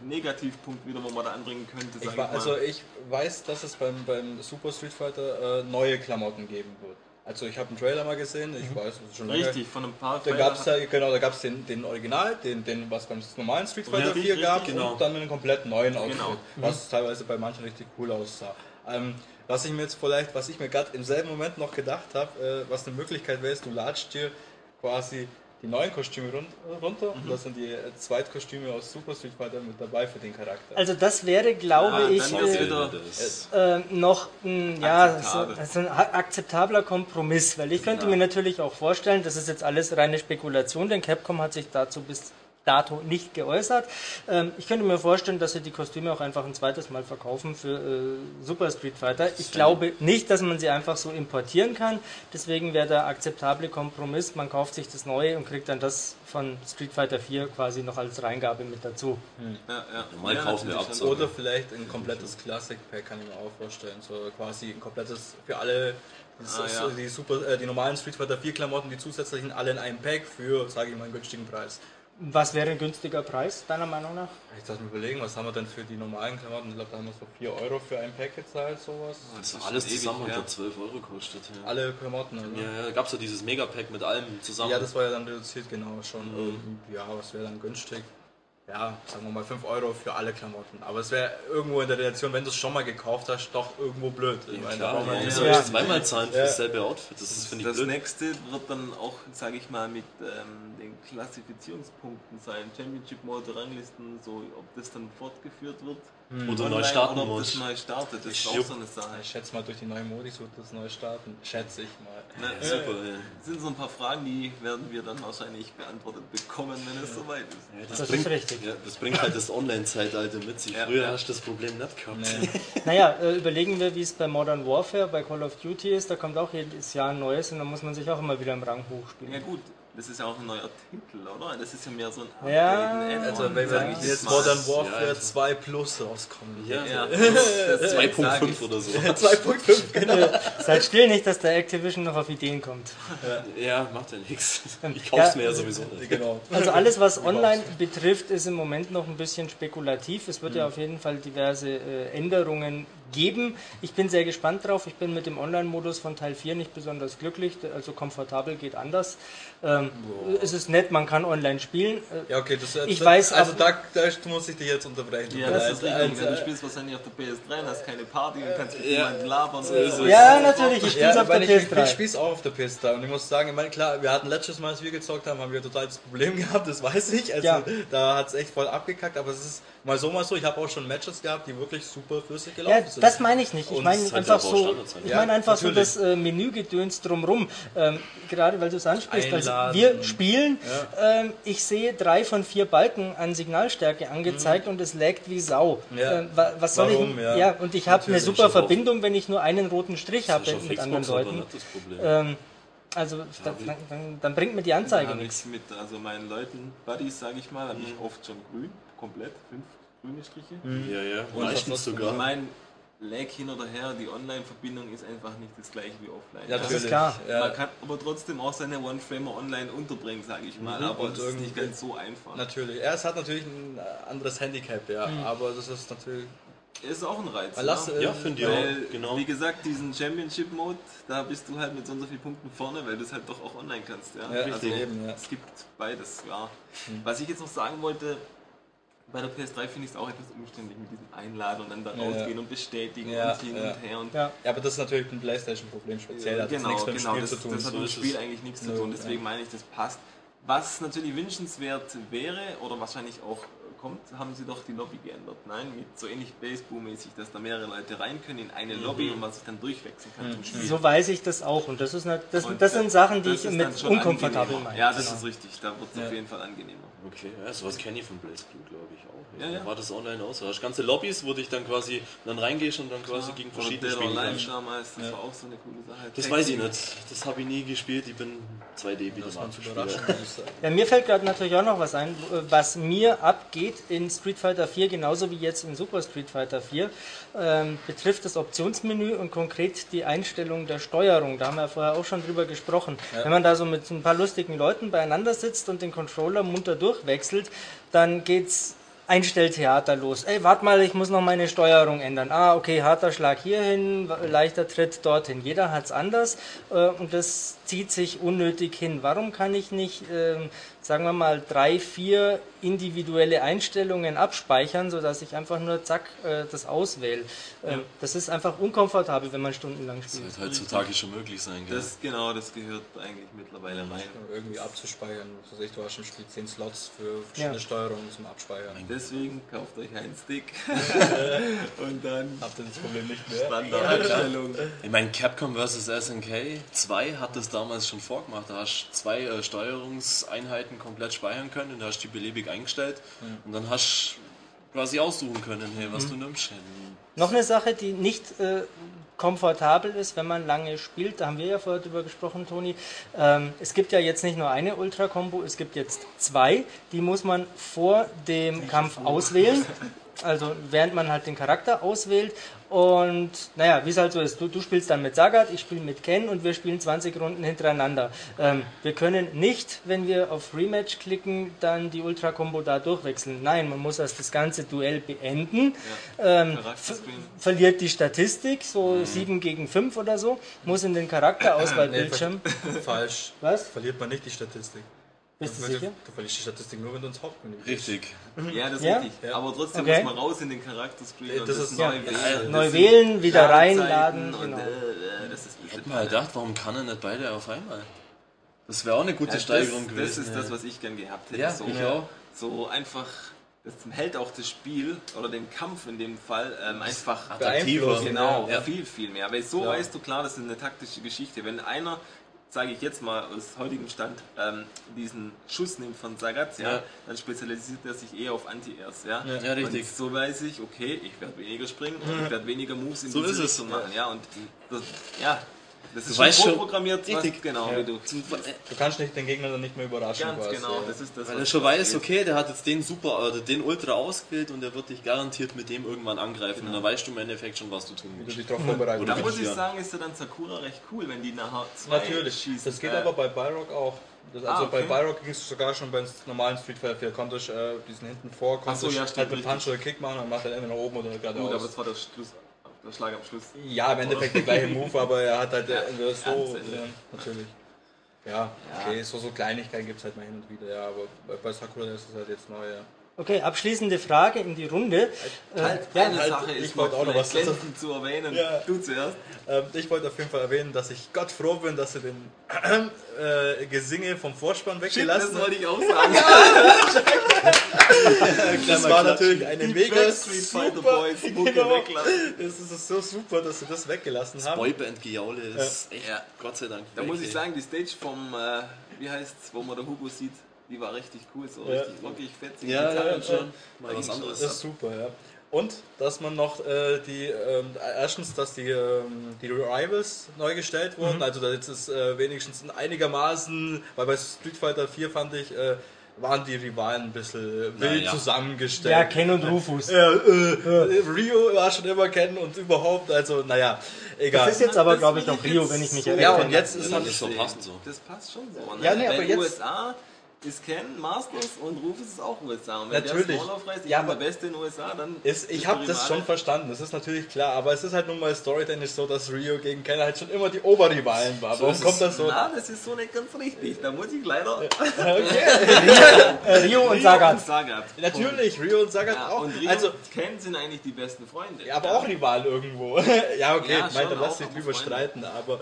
Speaker 5: Negativpunkt wieder, wo man da anbringen könnte.
Speaker 4: Ich,
Speaker 5: mal.
Speaker 4: also ich weiß, dass es beim, beim Super Street Fighter äh, neue Klamotten geben wird. Also ich habe einen Trailer mal gesehen, ich weiß, das ist schon lange.
Speaker 5: Richtig, von ein paar
Speaker 4: Da gab es ja, genau, da gab es den, den Original, den, den, was beim normalen Street Fighter
Speaker 3: richtig,
Speaker 4: 4 gab
Speaker 3: richtig, genau.
Speaker 4: und dann einen komplett neuen Outfit,
Speaker 5: Genau.
Speaker 4: was teilweise bei manchen richtig cool aussah. Ähm, was ich mir jetzt vielleicht, was ich mir gerade im selben Moment noch gedacht habe, äh, was eine Möglichkeit wäre, ist, du latschst dir quasi die neuen Kostüme run runter
Speaker 5: Mhm.
Speaker 4: und da sind die äh, Zweitkostüme aus Super Street Fighter mit dabei für den Charakter.
Speaker 2: Also das wäre, glaube
Speaker 5: Ah,
Speaker 2: ich, äh,
Speaker 3: Das,
Speaker 2: äh, noch ein, ja, so,
Speaker 5: Akzeptabel.
Speaker 2: so ein akzeptabler Kompromiss, weil ich könnte
Speaker 5: Ja.
Speaker 2: mir natürlich auch vorstellen, das ist jetzt alles reine Spekulation, denn Capcom hat sich dazu bis dato nicht geäußert. Ähm, ich könnte mir vorstellen, dass sie die Kostüme auch einfach ein zweites Mal verkaufen für äh, Super Street Fighter. Ich glaube nicht, dass man sie einfach so importieren kann. Deswegen wäre der akzeptable Kompromiss, man kauft sich das Neue und kriegt dann das von Street Fighter 4 quasi noch als Reingabe mit dazu.
Speaker 5: Ja, ja.
Speaker 3: Normal
Speaker 5: ja,
Speaker 3: kaufen wir. Abzug.
Speaker 4: Oder vielleicht ein komplettes Classic Pack kann ich mir auch vorstellen. So quasi ein komplettes für alle das
Speaker 5: Ah,
Speaker 4: ist,
Speaker 5: ja.
Speaker 4: die, super, äh, die normalen Street Fighter 4 Klamotten, die zusätzlichen alle in einem Pack für, sage ich mal, einen günstigen Preis.
Speaker 2: Was wäre ein günstiger Preis, deiner Meinung nach?
Speaker 4: Ich darf mir überlegen, was haben wir denn für die normalen Klamotten? Ich glaube, da haben wir so 4 Euro für ein Pack gezahlt, sowas.
Speaker 3: das
Speaker 5: ist
Speaker 3: alles zusammen hat 12 Euro gekostet. Ja,
Speaker 4: Alle Klamotten, oder?
Speaker 3: ja, ja gab es ja dieses Megapack mit allem zusammen.
Speaker 4: Ja, das war ja dann reduziert, genau schon. Ähm, Ja, was wäre dann günstig? Ja, sagen wir mal 5 Euro für alle Klamotten. Aber es wäre irgendwo in der Relation, wenn du es schon mal gekauft hast, doch irgendwo blöd. Ich
Speaker 3: ja,
Speaker 4: meine,
Speaker 3: klar,
Speaker 4: da braucht man
Speaker 3: warum
Speaker 4: nicht
Speaker 3: soll
Speaker 4: so-
Speaker 3: ich zweimal zahlen für
Speaker 4: Ja.
Speaker 3: dasselbe Outfit? Das ist, finde ich,
Speaker 5: Das
Speaker 3: blöd.
Speaker 5: nächste wird dann auch, sage ich mal, mit ähm, den Klassifizierungspunkten sein. Championship Mode, Ranglisten, so ob das dann fortgeführt wird.
Speaker 3: Oder
Speaker 5: online
Speaker 3: neu starten
Speaker 5: oder
Speaker 3: muss.
Speaker 5: das neu startet. Das ist auch
Speaker 3: Jupp.
Speaker 5: so eine Sache.
Speaker 4: Ich schätze mal, durch die neuen Modis wird das neu starten. Schätze ich mal.
Speaker 5: Ne,
Speaker 3: Super,
Speaker 5: äh,
Speaker 3: ja.
Speaker 5: Das sind so ein paar Fragen, die werden wir dann wahrscheinlich beantwortet bekommen, wenn es soweit ist.
Speaker 3: Ja,
Speaker 2: Das ist
Speaker 3: bringt,
Speaker 2: richtig.
Speaker 3: Ja, das bringt halt das Online-Zeitalter mit sich.
Speaker 5: Ja,
Speaker 3: Früher
Speaker 5: ja.
Speaker 3: hast du das Problem nicht gehabt.
Speaker 4: Nee.
Speaker 2: Naja, äh, überlegen wir, wie es bei Modern Warfare, bei Call of Duty ist. Da kommt auch jedes Jahr ein neues und dann muss man sich auch immer wieder im Rang hochspielen.
Speaker 5: Ja gut, das ist ja auch ein neuer Titel, oder? Das ist ja mehr so ein
Speaker 2: Ja,
Speaker 5: ein Add-on,
Speaker 4: Also, wenn wir jetzt. Modern Warfare
Speaker 3: Ja.
Speaker 4: 2 Plus rauskommen.
Speaker 3: Ja,
Speaker 5: Ja,
Speaker 3: ja. [laughs]
Speaker 5: das sag
Speaker 3: 2.5
Speaker 5: ich.
Speaker 3: oder so. [laughs]
Speaker 4: 2.5, [laughs] genau.
Speaker 2: Seid still nicht, dass der Activision noch auf Ideen kommt.
Speaker 3: Ja, macht ja nichts. Ich kauf's mir ja sowieso nicht.
Speaker 4: genau.
Speaker 2: Also alles, was online betrifft, ist im Moment noch ein bisschen spekulativ. Es wird ja auf jeden Fall diverse äh, Änderungen geben. Ich bin sehr gespannt drauf. Ich bin mit dem Online-Modus von Teil 4 nicht besonders glücklich. Also komfortabel geht anders. Ähm, es ist nett, man kann online spielen.
Speaker 4: Ja, okay, das, das
Speaker 2: Ich weiß
Speaker 4: Also da, da muss ich dich jetzt unterbrechen.
Speaker 5: Ja, das ist richtig.
Speaker 4: Also,
Speaker 5: du spielst wahrscheinlich auf der PS3 und hast keine Party und kannst mit
Speaker 3: Ja.
Speaker 5: jemandem labern.
Speaker 3: So ist es.
Speaker 2: Ja, natürlich, ich spiele
Speaker 4: ja,
Speaker 2: es auf der
Speaker 4: ich, ich,
Speaker 2: PS3.
Speaker 4: ich spiel's auch auf der PS3 und ich muss sagen, ich meine, klar, wir hatten letztes Mal, als wir gezockt haben, haben wir total das Problem [laughs] gehabt, das weiß ich. Also
Speaker 2: Ja.
Speaker 4: da hat's echt voll abgekackt, aber es ist mal so, mal so. Ich habe auch schon Matches gehabt, die wirklich super flüssig gelaufen
Speaker 2: Ja,
Speaker 4: sind.
Speaker 2: das meine ich nicht. Ich
Speaker 4: Und
Speaker 2: meine einfach so, ich
Speaker 4: Ja,
Speaker 2: meine einfach so das äh, Menügedöns drumrum. Ähm, gerade weil du es ansprichst. Also wir spielen, ähm, ich sehe drei von vier Balken an Signalstärke angezeigt und es laggt wie Sau.
Speaker 4: Mhm. Ja.
Speaker 2: Ähm, wa- was soll
Speaker 4: Warum?
Speaker 2: ich?
Speaker 4: Ja.
Speaker 2: Ja, und ich habe eine super Verbindung, wenn ich nur einen roten Strich habe
Speaker 3: ist
Speaker 2: mit anderen
Speaker 3: Xbox
Speaker 2: Leuten. Ähm, also dann, dann, dann, dann bringt mir die Anzeige
Speaker 5: Ja,
Speaker 2: nichts.
Speaker 5: nichts mit, also meinen Leuten, Buddies, sage ich mal, habe ich oft schon grün, komplett, fünf grüne Striche.
Speaker 3: Ja, ja.
Speaker 4: Und
Speaker 3: Meistens sogar.
Speaker 5: meine, Lag hin oder her, die Online-Verbindung ist einfach nicht das gleiche wie offline.
Speaker 4: Ja,
Speaker 2: Das ist
Speaker 4: natürlich.
Speaker 2: klar.
Speaker 4: Ja.
Speaker 5: Man kann aber trotzdem auch seine One-Framer online unterbringen, sage ich mal, aber
Speaker 4: Und
Speaker 5: das ist nicht ganz so einfach.
Speaker 4: Natürlich. Ja, es hat natürlich ein anderes Handicap, ja,
Speaker 2: Mhm.
Speaker 4: aber das ist natürlich.
Speaker 5: Ist auch ein Reiz.
Speaker 4: Lass,
Speaker 5: ja.
Speaker 4: äh,
Speaker 3: Ja, finde ich
Speaker 5: Weil,
Speaker 3: auch. Genau.
Speaker 5: wie gesagt, diesen Championship-Mode, da bist du halt mit so und so vielen Punkten vorne, weil du es halt doch auch online kannst. Ja,
Speaker 4: Ja,
Speaker 5: also,
Speaker 4: richtig, eben, ja.
Speaker 5: Es gibt beides, ja. Was ich jetzt noch sagen wollte, Bei der PS3 finde ich es auch etwas umständlich mit diesem Einladen und dann da rausgehen
Speaker 4: ja.
Speaker 5: und bestätigen
Speaker 4: Ja,
Speaker 5: und hin
Speaker 4: ja.
Speaker 5: und her und
Speaker 2: Ja.
Speaker 4: Aber das ist natürlich ein Playstation-Problem speziell. Hat jetzt
Speaker 5: genau,
Speaker 4: nichts mit dem
Speaker 5: genau.
Speaker 4: Spiel
Speaker 5: Das,
Speaker 4: zu tun.
Speaker 5: das hat
Speaker 3: so
Speaker 5: mit dem Spiel eigentlich nichts zu tun. Deswegen meine ich, das passt. Was natürlich wünschenswert wäre oder wahrscheinlich auch kommt, haben sie doch die Lobby geändert. Nein, mit so ähnlich Baseball-mäßig, dass da mehrere Leute rein können in eine Lobby und man sich dann durchwechseln kann zum Spiel.
Speaker 2: So weiß ich das auch. Und das, ist nicht, das,
Speaker 5: Und
Speaker 2: das sind Sachen, die ich mit unkomfortabel meine.
Speaker 5: Ja, das
Speaker 2: Genau.
Speaker 5: ist richtig. Da wird es
Speaker 4: Ja.
Speaker 5: auf jeden Fall angenehmer.
Speaker 3: Okay, ja, sowas kenne ich von Blaze Blue, glaube ich auch.
Speaker 5: Ja, ja.
Speaker 3: War das online aus? Da hast du ganze Lobbys, wo dich dann quasi dann reingehst und dann quasi gegen verschiedene
Speaker 5: Dead or
Speaker 3: Spiele
Speaker 5: Alive
Speaker 3: kannst.
Speaker 5: damals, das
Speaker 4: Ja.
Speaker 5: war auch so eine coole Sache.
Speaker 3: Das
Speaker 5: Tag
Speaker 3: weiß ich nicht. Das habe ich nie gespielt. Ich bin 2D wieder
Speaker 4: Das
Speaker 3: mal
Speaker 4: war zu überraschen, muss ich sagen.
Speaker 2: Ja, mir fällt gerade natürlich auch noch was ein, was mir abgeht in Street Fighter 4, genauso wie jetzt in Super Street Fighter 4, ähm, betrifft das Optionsmenü und konkret die Einstellung der Steuerung. Da haben wir ja vorher auch schon drüber gesprochen. Wenn man da so mit ein paar lustigen Leuten beieinander sitzt und den Controller munter durchwechselt, dann geht's Einstelltheater los. Ey, warte mal, ich muss noch meine Steuerung ändern. Ah, okay, harter Schlag hierhin, leichter Tritt dorthin. Jeder hat's anders äh, und das zieht sich unnötig hin. Warum kann ich nicht, ähm, sagen wir mal, drei, vier individuelle Einstellungen abspeichern, sodass ich einfach nur zack äh, das auswähle? Ähm, Das ist einfach unkomfortabel, wenn man stundenlang
Speaker 3: Das
Speaker 2: spielt.
Speaker 3: wird heutzutage schon möglich sein, gell?
Speaker 5: Das, genau, das gehört eigentlich mittlerweile rein.
Speaker 4: Irgendwie abzuspeichern. Was weiß ich, du hast im Spiel 10 Slots für verschiedene
Speaker 2: Ja.
Speaker 4: Steuerungen zum Abspeichern.
Speaker 5: Deswegen kauft euch einen Stick [laughs] und dann
Speaker 4: Habt ihr das Problem nicht mehr?
Speaker 5: Standardeinstellung.
Speaker 3: Ich meine, Capcom vs. SNK 2 hat das damals schon vorgemacht. Da hast du zwei äh, Steuerungseinheiten komplett speichern können und da hast du die beliebig eingestellt und dann hast du quasi aussuchen können, hey, was du nimmst.
Speaker 2: Noch eine Sache, die nicht äh, komfortabel ist, wenn man lange spielt, da haben wir ja vorher drüber gesprochen, Toni. Ähm, es gibt ja jetzt nicht nur eine Ultra-Kombo, es gibt jetzt zwei. Die muss man vor dem Kampf auswählen. [laughs] Also während man halt den Charakter auswählt. Und naja, wie es halt so ist, du, du spielst dann mit Sagat, ich spiele mit Ken und wir spielen 20 Runden hintereinander. Ähm, wir können nicht, wenn wir auf Rematch klicken, dann die Ultra-Kombo da durchwechseln. Nein, man muss erst das ganze Duell beenden. Ähm,
Speaker 5: Charakterscreen.
Speaker 2: verliert die Statistik, so 7 gegen 5 oder so, muss in den Charakterauswahlbildschirm. [laughs]
Speaker 4: Falsch.
Speaker 2: Was?
Speaker 4: Verliert man nicht die Statistik.
Speaker 2: Bist du sicher?
Speaker 4: du verlierst die Statistik nur, wenn du ins Hauptmenü gehst.
Speaker 3: Richtig.
Speaker 5: Ja, das ist
Speaker 2: Ja?
Speaker 5: richtig.
Speaker 4: Ja.
Speaker 5: Aber trotzdem
Speaker 2: Okay.
Speaker 5: muss man raus in den Charakterscreen
Speaker 4: Ja,
Speaker 5: und
Speaker 4: das
Speaker 5: das,
Speaker 4: ist-
Speaker 5: neu
Speaker 2: ja.
Speaker 5: wählen.
Speaker 3: Ja,
Speaker 2: Neu wählen, wieder reinladen,
Speaker 5: Und,
Speaker 2: genau.
Speaker 5: äh, äh, das ist
Speaker 3: Ich hätte mal gedacht, warum kann er nicht beide auf einmal? Das wäre auch eine gute
Speaker 5: Ja,
Speaker 3: Steigerung
Speaker 5: das,
Speaker 3: gewesen.
Speaker 5: das ist das, was ich gern gehabt hätte.
Speaker 3: Ja,
Speaker 5: so,
Speaker 3: ich auch.
Speaker 5: so einfach, das hält auch das Spiel oder den Kampf in dem Fall ähm, einfach
Speaker 3: attraktiver.
Speaker 5: Genau,
Speaker 3: Ja.
Speaker 5: viel, viel mehr. Weil so
Speaker 4: Ja.
Speaker 5: weißt du, klar, das ist eine taktische Geschichte. Wenn einer, sage ich jetzt mal aus heutigem Stand, ähm, diesen Schuss nimmt von Sagat, ja,
Speaker 3: Ja.
Speaker 5: dann spezialisiert er sich eher auf Anti-Airs. Ja?
Speaker 3: Ja, richtig.
Speaker 5: Und so weiß ich, okay, ich werde weniger springen und ich werde weniger Moves in
Speaker 3: So
Speaker 5: diese
Speaker 3: ist es.
Speaker 5: Richtung machen. Ja, und das, ja, das ist
Speaker 3: Du
Speaker 5: schon
Speaker 3: weißt schon-
Speaker 5: vorprogrammiert, was,
Speaker 3: richtig.
Speaker 5: genau, wie du.
Speaker 4: Du kannst nicht den Gegner dann nicht mehr überraschen.
Speaker 5: Ganz
Speaker 4: quasi.
Speaker 5: genau, das ist das,
Speaker 3: Weil
Speaker 5: was
Speaker 3: er schon
Speaker 5: was
Speaker 3: weiß, okay, der hat jetzt den Super, oder den Ultra ausgewählt und der wird dich garantiert mit dem irgendwann angreifen. Und dann weißt du im Endeffekt schon, was du tun
Speaker 4: Wie du
Speaker 3: musst.
Speaker 4: dich darauf vorbereiten
Speaker 3: Oder
Speaker 5: Da muss ich
Speaker 3: Ja.
Speaker 5: sagen, ist ja dann Sakura recht cool, wenn die nachher zwei
Speaker 4: Natürlich.
Speaker 5: schießen.
Speaker 4: Das geht
Speaker 5: Äh,
Speaker 4: aber bei Byrock auch. Das, also
Speaker 5: Ah, okay.
Speaker 4: bei Byrock ging es sogar schon beim normalen Street Fighter 4. Konntest äh, diesen hinten vor, konntest
Speaker 5: so, ja, stimmt,
Speaker 4: halt mit. Punch oder Kick machen und macht er entweder nach oben oder
Speaker 5: Gut, aber
Speaker 4: geradeaus.
Speaker 5: das war der, Schluss, der Schlag am Schluss.
Speaker 4: Ja, im Endeffekt der gleiche Move, aber er hat halt äh, entweder so, ja, natürlich. Ja, okay, so, so Kleinigkeiten gibt es halt mal hin und wieder, ja, aber bei, bei Sakura ist es halt jetzt neu, ja.
Speaker 2: Okay, abschließende Frage in die Runde. Äh,
Speaker 5: Halt,
Speaker 2: ja,
Speaker 5: eine
Speaker 4: halt,
Speaker 5: Sache
Speaker 4: ich
Speaker 5: ist
Speaker 4: wollte auch noch was dazu-
Speaker 5: zu erwähnen.
Speaker 4: Ja.
Speaker 5: Du zuerst.
Speaker 4: Ähm, ich wollte auf jeden Fall erwähnen, dass ich Gott froh bin, dass sie den äh, Gesinge vom Vorspann weggelassen
Speaker 5: das
Speaker 4: haben.
Speaker 5: wollte ich auch [laughs] sagen.
Speaker 4: Das war natürlich eine mega
Speaker 5: Backstreet Fighter Boys Mucke
Speaker 4: genau.
Speaker 5: weglassen.
Speaker 4: Es ist so super, dass sie das weggelassen haben.
Speaker 3: Boyband-Gejaule ist echt,
Speaker 5: Ja.
Speaker 3: Gott sei Dank.
Speaker 5: Da
Speaker 3: weg,
Speaker 5: muss ich
Speaker 3: ey.
Speaker 5: sagen, die Stage vom, äh, wie heißt's, wo man der Hugo sieht, die war richtig cool, so
Speaker 4: Ja.
Speaker 5: richtig rockig, fetzig.
Speaker 3: Ja, ja, schon. Mal was anderes.
Speaker 4: Das ist super, ja. Und dass man noch äh, die, ähm, erstens, dass die, ähm, die Rivals neu gestellt wurden,
Speaker 5: Mhm.
Speaker 4: also da jetzt ist äh, wenigstens einigermaßen, weil bei Street Fighter 4 fand ich, äh, waren die Rivalen ein bisschen wild
Speaker 3: ja.
Speaker 4: zusammengestellt.
Speaker 2: ja, Ken und Rufus.
Speaker 4: Ja, äh, Rio war schon immer kennen und überhaupt, also naja, egal.
Speaker 2: Das ist jetzt aber,
Speaker 5: Das
Speaker 2: glaube ich, noch Rio, wenn ich mich erinnere.
Speaker 4: Ja, und jetzt ist
Speaker 3: Ja,
Speaker 4: halt
Speaker 3: das so passend so.
Speaker 5: Das passt schon so. Ne?
Speaker 4: Ja, nee, aber
Speaker 5: Weil
Speaker 4: jetzt-
Speaker 5: USA, ist Ken Masters und Rufus ist auch USA. Und
Speaker 4: wenn Natürlich.
Speaker 5: der Small aufreißt, ich
Speaker 4: Ja,
Speaker 5: bin der
Speaker 4: aber-
Speaker 5: Beste in den USA, dann
Speaker 4: Ist, ich habe das schon verstanden, das ist natürlich klar, aber es ist halt nun mal storytechnisch so, dass Rio gegen Ken halt schon immer die Oberrivalen war. Warum
Speaker 3: ist
Speaker 4: kommt das so?
Speaker 5: Na, das ist so nicht ganz richtig. Da muss ich leider
Speaker 2: Äh, [laughs] Rio und Sagat.
Speaker 4: Natürlich, Rio und Sagat
Speaker 5: Ja,
Speaker 4: auch.
Speaker 5: und Rio
Speaker 4: also,
Speaker 5: und Ken sind eigentlich die besten Freunde.
Speaker 4: ja, aber auch Rivalen irgendwo. [laughs] ja, okay,
Speaker 5: Ja,
Speaker 4: ich meine, da
Speaker 5: schon
Speaker 4: lass dich drüber
Speaker 5: Freunde.
Speaker 4: streiten, aber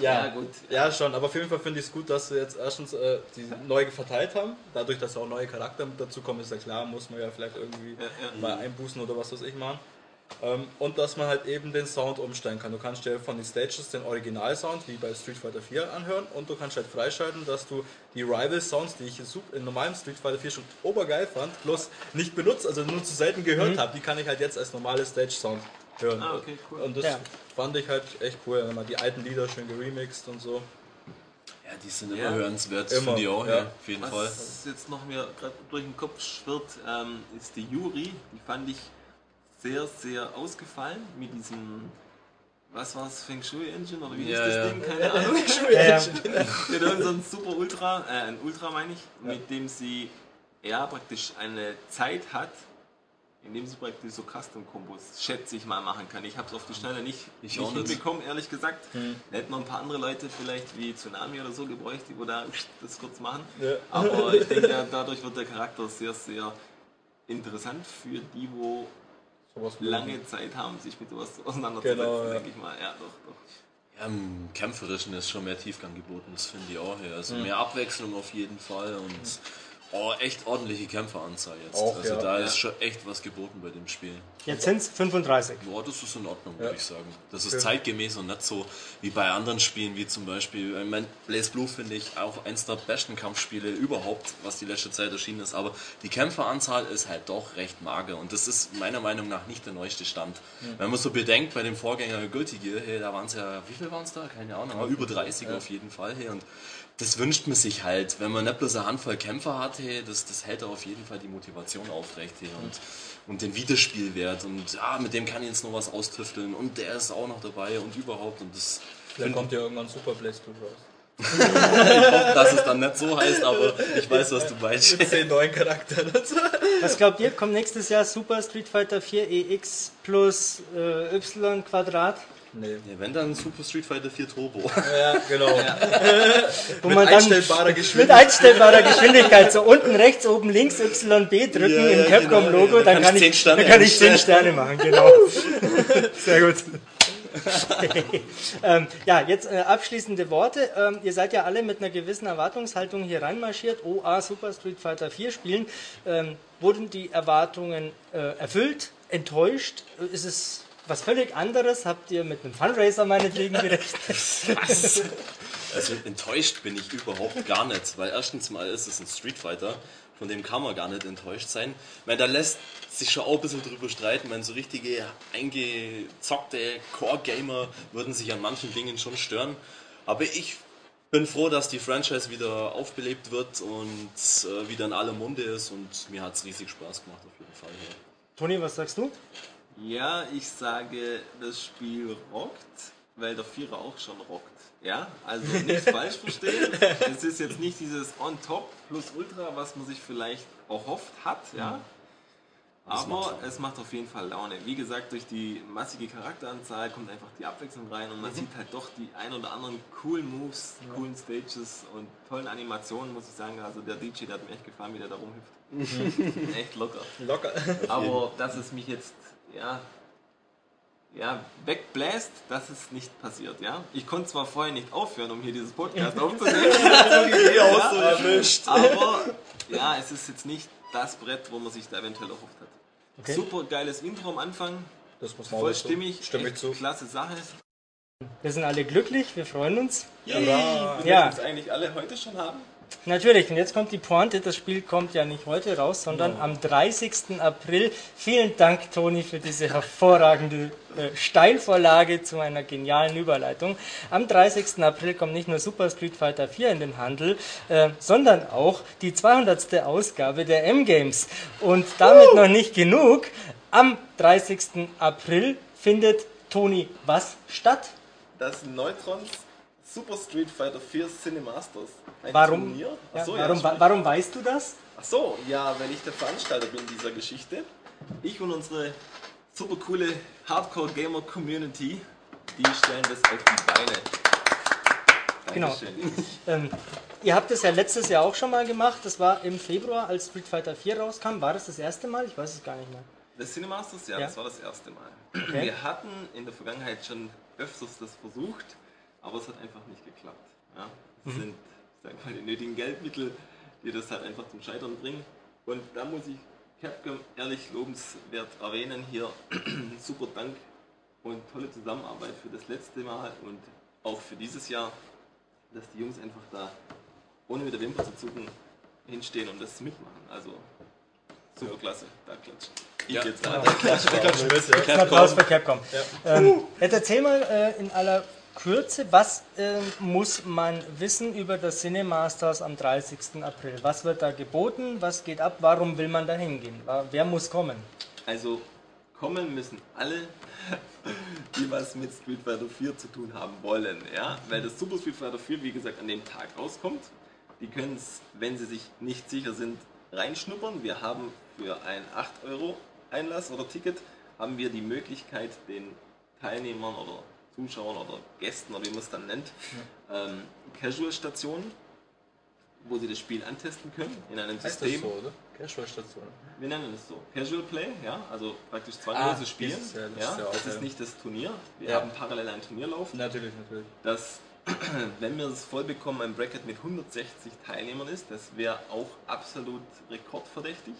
Speaker 4: ja,
Speaker 5: Ja, gut.
Speaker 4: Ja, schon, aber auf jeden Fall finde ich es gut, dass sie jetzt erstens äh, die neu verteilt haben. Dadurch, dass auch neue Charakter mit dazu kommen, ist ja klar, muss man ja vielleicht irgendwie
Speaker 5: Ja, ja.
Speaker 4: mal einbußen oder was weiß ich machen. Ähm, und dass man halt eben den Sound umstellen kann. Du kannst dir von den Stages den Originalsound wie bei Street Fighter 4 anhören und du kannst halt freischalten, dass du die Rival-Sounds, die ich in, normalem Street Fighter 4 schon obergeil fand, bloß nicht benutzt, also nur zu selten gehört habe, die kann ich halt jetzt als normale Stage-Sound hören.
Speaker 5: Ah, okay, cool.
Speaker 4: Und das
Speaker 2: Ja.
Speaker 4: fand ich halt echt cool, wenn man die alten Lieder schön geremixed und so.
Speaker 3: Ja, die sind immer
Speaker 5: Ja.
Speaker 3: hörenswert,
Speaker 4: Immer,
Speaker 3: finde ich auch,
Speaker 4: ja.
Speaker 3: ja. auf jeden Fall.
Speaker 5: Was jetzt noch mir gerade durch den Kopf schwirrt, ähm, ist die Yuri. Die fand ich sehr, sehr ausgefallen mit diesem, was war es, Feng Shui Engine oder wie
Speaker 3: Ja,
Speaker 5: hieß das
Speaker 3: ja.
Speaker 5: Ding? Keine [laughs] Ahnung.
Speaker 2: Ja,
Speaker 5: mit irgendeinem Super Ultra, äh, ein Ultra meine ich, mit dem sie ja praktisch eine Zeit hat, in dem sie praktisch so Custom-Kombos, schätze ich mal, machen kann. Ich habe es auf die Schnelle nicht,
Speaker 3: Ich
Speaker 5: nicht hinbekommen, ehrlich gesagt. Da hätten noch ein paar andere Leute vielleicht wie Tsunami oder so gebräucht, die wo da das kurz machen.
Speaker 4: Ja.
Speaker 5: Aber ich [laughs] denke, ja, dadurch wird der Charakter sehr, sehr interessant für die, wo lange Zeit haben, sich mit sowas auseinanderzusetzen,
Speaker 4: Genau, ja.
Speaker 5: denke ich mal. Ja, doch, doch.
Speaker 3: Ja, im Kämpferischen ist schon mehr Tiefgang geboten, das finde ich auch. Ja. Also mehr Abwechslung auf jeden Fall und oh, echt ordentliche Kämpferanzahl jetzt.
Speaker 4: Auch,
Speaker 3: also
Speaker 4: ja.
Speaker 3: da
Speaker 5: Ja.
Speaker 3: ist schon echt was geboten bei dem Spiel.
Speaker 2: jetzt sind es 35.
Speaker 3: Boah, das ist in Ordnung, würde
Speaker 4: Ja.
Speaker 3: ich sagen. Das ist
Speaker 4: Okay.
Speaker 3: zeitgemäß und nicht so wie bei anderen Spielen, wie zum Beispiel, ich mein, Blaze Blue finde ich auch eins der besten Kampfspiele überhaupt, was die letzte Zeit erschienen ist. Aber die Kämpferanzahl ist halt doch recht mager und das ist meiner Meinung nach nicht der neueste Stand. Wenn man so bedenkt, bei dem Vorgänger Guilty Gear, hey, da waren es ja, wie viel waren es da? Keine Ahnung, aber über 30 auf jeden Fall. Hey, und das wünscht man sich halt, wenn man nicht bloß eine Handvoll Kämpfer hat, hey, das, das hält auf jeden Fall die Motivation aufrecht hey, und, und den Wiederspielwert und ja, mit dem kann ich jetzt noch was austüfteln und der ist auch noch dabei und überhaupt und das
Speaker 4: Dann kommt ja irgendwann Super 2 raus.
Speaker 3: dass es dann nicht so heißt, aber ich weiß, was du meinst.
Speaker 4: Mit zehn neuen Charakteren.
Speaker 2: Was glaubt ihr, kommt nächstes Jahr Super Street Fighter 4 EX plus äh, Y Quadrat?
Speaker 4: Nee.
Speaker 3: Ja, wenn dann Super Street Fighter 4 Turbo.
Speaker 4: Ja, genau.
Speaker 2: Wo
Speaker 4: Mit
Speaker 2: man dann
Speaker 4: einstellbarer
Speaker 2: mit
Speaker 4: Geschwindigkeit.
Speaker 2: einstellbarer Geschwindigkeit so unten rechts, oben links YB drücken
Speaker 3: Ja,
Speaker 2: im
Speaker 3: ja,
Speaker 2: Capcom-Logo,
Speaker 3: genau, ja.
Speaker 2: dann,
Speaker 3: Dann
Speaker 2: kann ich,
Speaker 3: 10 Sterne
Speaker 2: dann kann ich 10
Speaker 3: einstellen.
Speaker 2: Sterne machen, genau. [laughs] Sehr gut. [laughs] ähm, ja, jetzt äh, abschließende Worte. Ähm, ihr seid ja alle mit einer gewissen Erwartungshaltung hier reinmarschiert. OA Super Street Fighter 4 spielen. Ähm, wurden die Erwartungen äh, erfüllt? Enttäuscht? Ist es was völlig anderes? Habt ihr mit einem Fundraiser meinetwegen gerechnet? [laughs]
Speaker 3: Was? Also enttäuscht bin ich überhaupt gar nicht, weil erstens mal ist es ein Street Fighter, von dem kann man gar nicht enttäuscht sein. Ich meine, da lässt sich schon auch ein bisschen drüber streiten. Ich meine, so richtige eingezockte Core-Gamer würden sich an manchen Dingen schon stören. Aber ich bin froh, dass die Franchise wieder aufbelebt wird und äh, wieder in aller Munde ist und mir hat es riesig Spaß gemacht auf jeden Fall. Ja.
Speaker 2: Toni, was sagst du?
Speaker 5: Ja, ich sage, das Spiel rockt, weil der Vierer auch schon rockt. Ja, also nicht [laughs] falsch verstehen. Es ist jetzt nicht dieses On-Top plus Ultra, was man sich vielleicht erhofft hat, ja.
Speaker 3: Das macht
Speaker 5: Aber es macht auf jeden Fall Laune. Wie gesagt, durch die massige Charakteranzahl kommt einfach die Abwechslung rein und man sieht halt doch die ein oder anderen coolen Moves, coolen Stages und tollen Animationen, muss ich sagen. Also der DJ, der hat mir echt gefallen, wie der da rumhüpft. echt locker.
Speaker 4: Locker.
Speaker 5: Aber [laughs] dass es mich jetzt, ja, ja, wegbläst, das ist nicht passiert, ja. Ich konnte zwar vorher nicht aufhören, um hier dieses Podcast [laughs] aufzunehmen, ja, aber ja, es ist jetzt nicht das Brett, wo man sich da eventuell erhofft hat.
Speaker 2: Okay.
Speaker 5: Super geiles Intro am Anfang,
Speaker 4: Das muss man
Speaker 5: voll stimmig, echt
Speaker 4: zu.
Speaker 5: klasse Sache.
Speaker 2: Wir sind alle glücklich, wir freuen uns.
Speaker 4: Hurra.
Speaker 5: Wir
Speaker 2: Ja.
Speaker 5: es eigentlich alle heute schon haben.
Speaker 2: Natürlich, und jetzt kommt die Pointe, das Spiel kommt ja nicht heute raus, sondern am 30. April. Vielen Dank, Toni, für diese hervorragende äh, Steilvorlage zu einer genialen Überleitung. Am 30. April kommt nicht nur Super Street Fighter 4 in den Handel, äh, sondern auch die 200. Ausgabe der M-Games. Und damit noch nicht genug. Am 30. April findet Toni was statt?
Speaker 5: Das Neutrons Super Street Fighter 4 Cinemasters. Ein
Speaker 2: Warum,
Speaker 5: Turnier.
Speaker 2: ja,
Speaker 5: Achso,
Speaker 2: warum,
Speaker 5: sprich.
Speaker 2: warum weißt du das?
Speaker 5: Ach so, ja, weil ich der Veranstalter bin dieser Geschichte. Ich und unsere super coole Hardcore Gamer Community, die stellen das auf die Beine.
Speaker 2: Genau.
Speaker 5: Dankeschön. [laughs]
Speaker 2: Ähm, ihr habt es ja letztes Jahr auch schon mal gemacht. Das war im Februar, als Street Fighter 4 rauskam. War das das erste Mal? Ich weiß es gar nicht mehr.
Speaker 5: Das Cinemasters, ja,
Speaker 2: Ja.
Speaker 5: das war das erste Mal.
Speaker 2: Okay.
Speaker 5: Wir hatten in der Vergangenheit schon öfters das versucht, aber es hat einfach nicht geklappt. Ja? Es
Speaker 2: Mhm.
Speaker 5: sind mal, die nötigen Geldmittel, die das halt einfach zum Scheitern bringen. Und da muss ich Capcom ehrlich lobenswert erwähnen. Hier [clears throat] super Dank und tolle Zusammenarbeit für das letzte Mal und auch für dieses Jahr, dass die Jungs einfach da ohne mit der Wimper zu zucken hinstehen und das mitmachen. Also super klasse, da klatschen. Ich
Speaker 4: Ja.
Speaker 5: jetzt mal.
Speaker 2: Ein Applaus für Capcom. Ähm, jetzt erzähl mal äh, in aller Kürze, was äh, muss man wissen über das Cinemasters am 30. April? Was wird da geboten? Was geht ab? Warum will man da hingehen? Wer muss kommen?
Speaker 5: Also kommen müssen alle, die was mit Street Fighter 4 zu tun haben wollen, ja, weil das Super Street Fighter 4, wie gesagt, an dem Tag rauskommt. Die können es, wenn sie sich nicht sicher sind, reinschnuppern. Wir haben für ein 8 Euro Einlass oder Ticket haben wir die Möglichkeit, den Teilnehmern oder Zuschauern oder Gästen oder wie man es dann nennt, ähm, Casual-Stationen, wo sie das Spiel antesten können in einem
Speaker 4: Heißt das
Speaker 5: System.
Speaker 4: so, oder? Casual-Station.
Speaker 5: Wir nennen es so. Casual Play, ja, also praktisch zwangloses
Speaker 4: Ah,
Speaker 5: Spielen.
Speaker 4: dieses, ja, das
Speaker 5: ja,
Speaker 4: ist ja
Speaker 5: das ist
Speaker 4: ja.
Speaker 5: nicht das Turnier. Wir
Speaker 4: Ja.
Speaker 5: haben parallel ein Turnier laufen,
Speaker 4: Natürlich, natürlich.
Speaker 5: das, [clears throat] wenn wir es voll bekommen, ein Bracket mit 160 Teilnehmern ist. Das wäre auch absolut rekordverdächtig.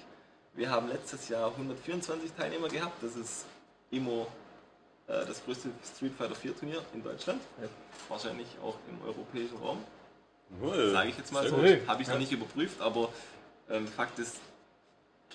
Speaker 5: Wir haben letztes Jahr 124 Teilnehmer gehabt. Das ist immer äh, das größte Street Fighter 4 Turnier in Deutschland.
Speaker 4: Ja.
Speaker 5: Wahrscheinlich auch im europäischen Raum
Speaker 6: Äh,
Speaker 5: sage ich jetzt mal
Speaker 4: Sehr
Speaker 5: so.
Speaker 2: gut.
Speaker 5: Habe ich noch nicht überprüft, aber ähm, Fakt ist,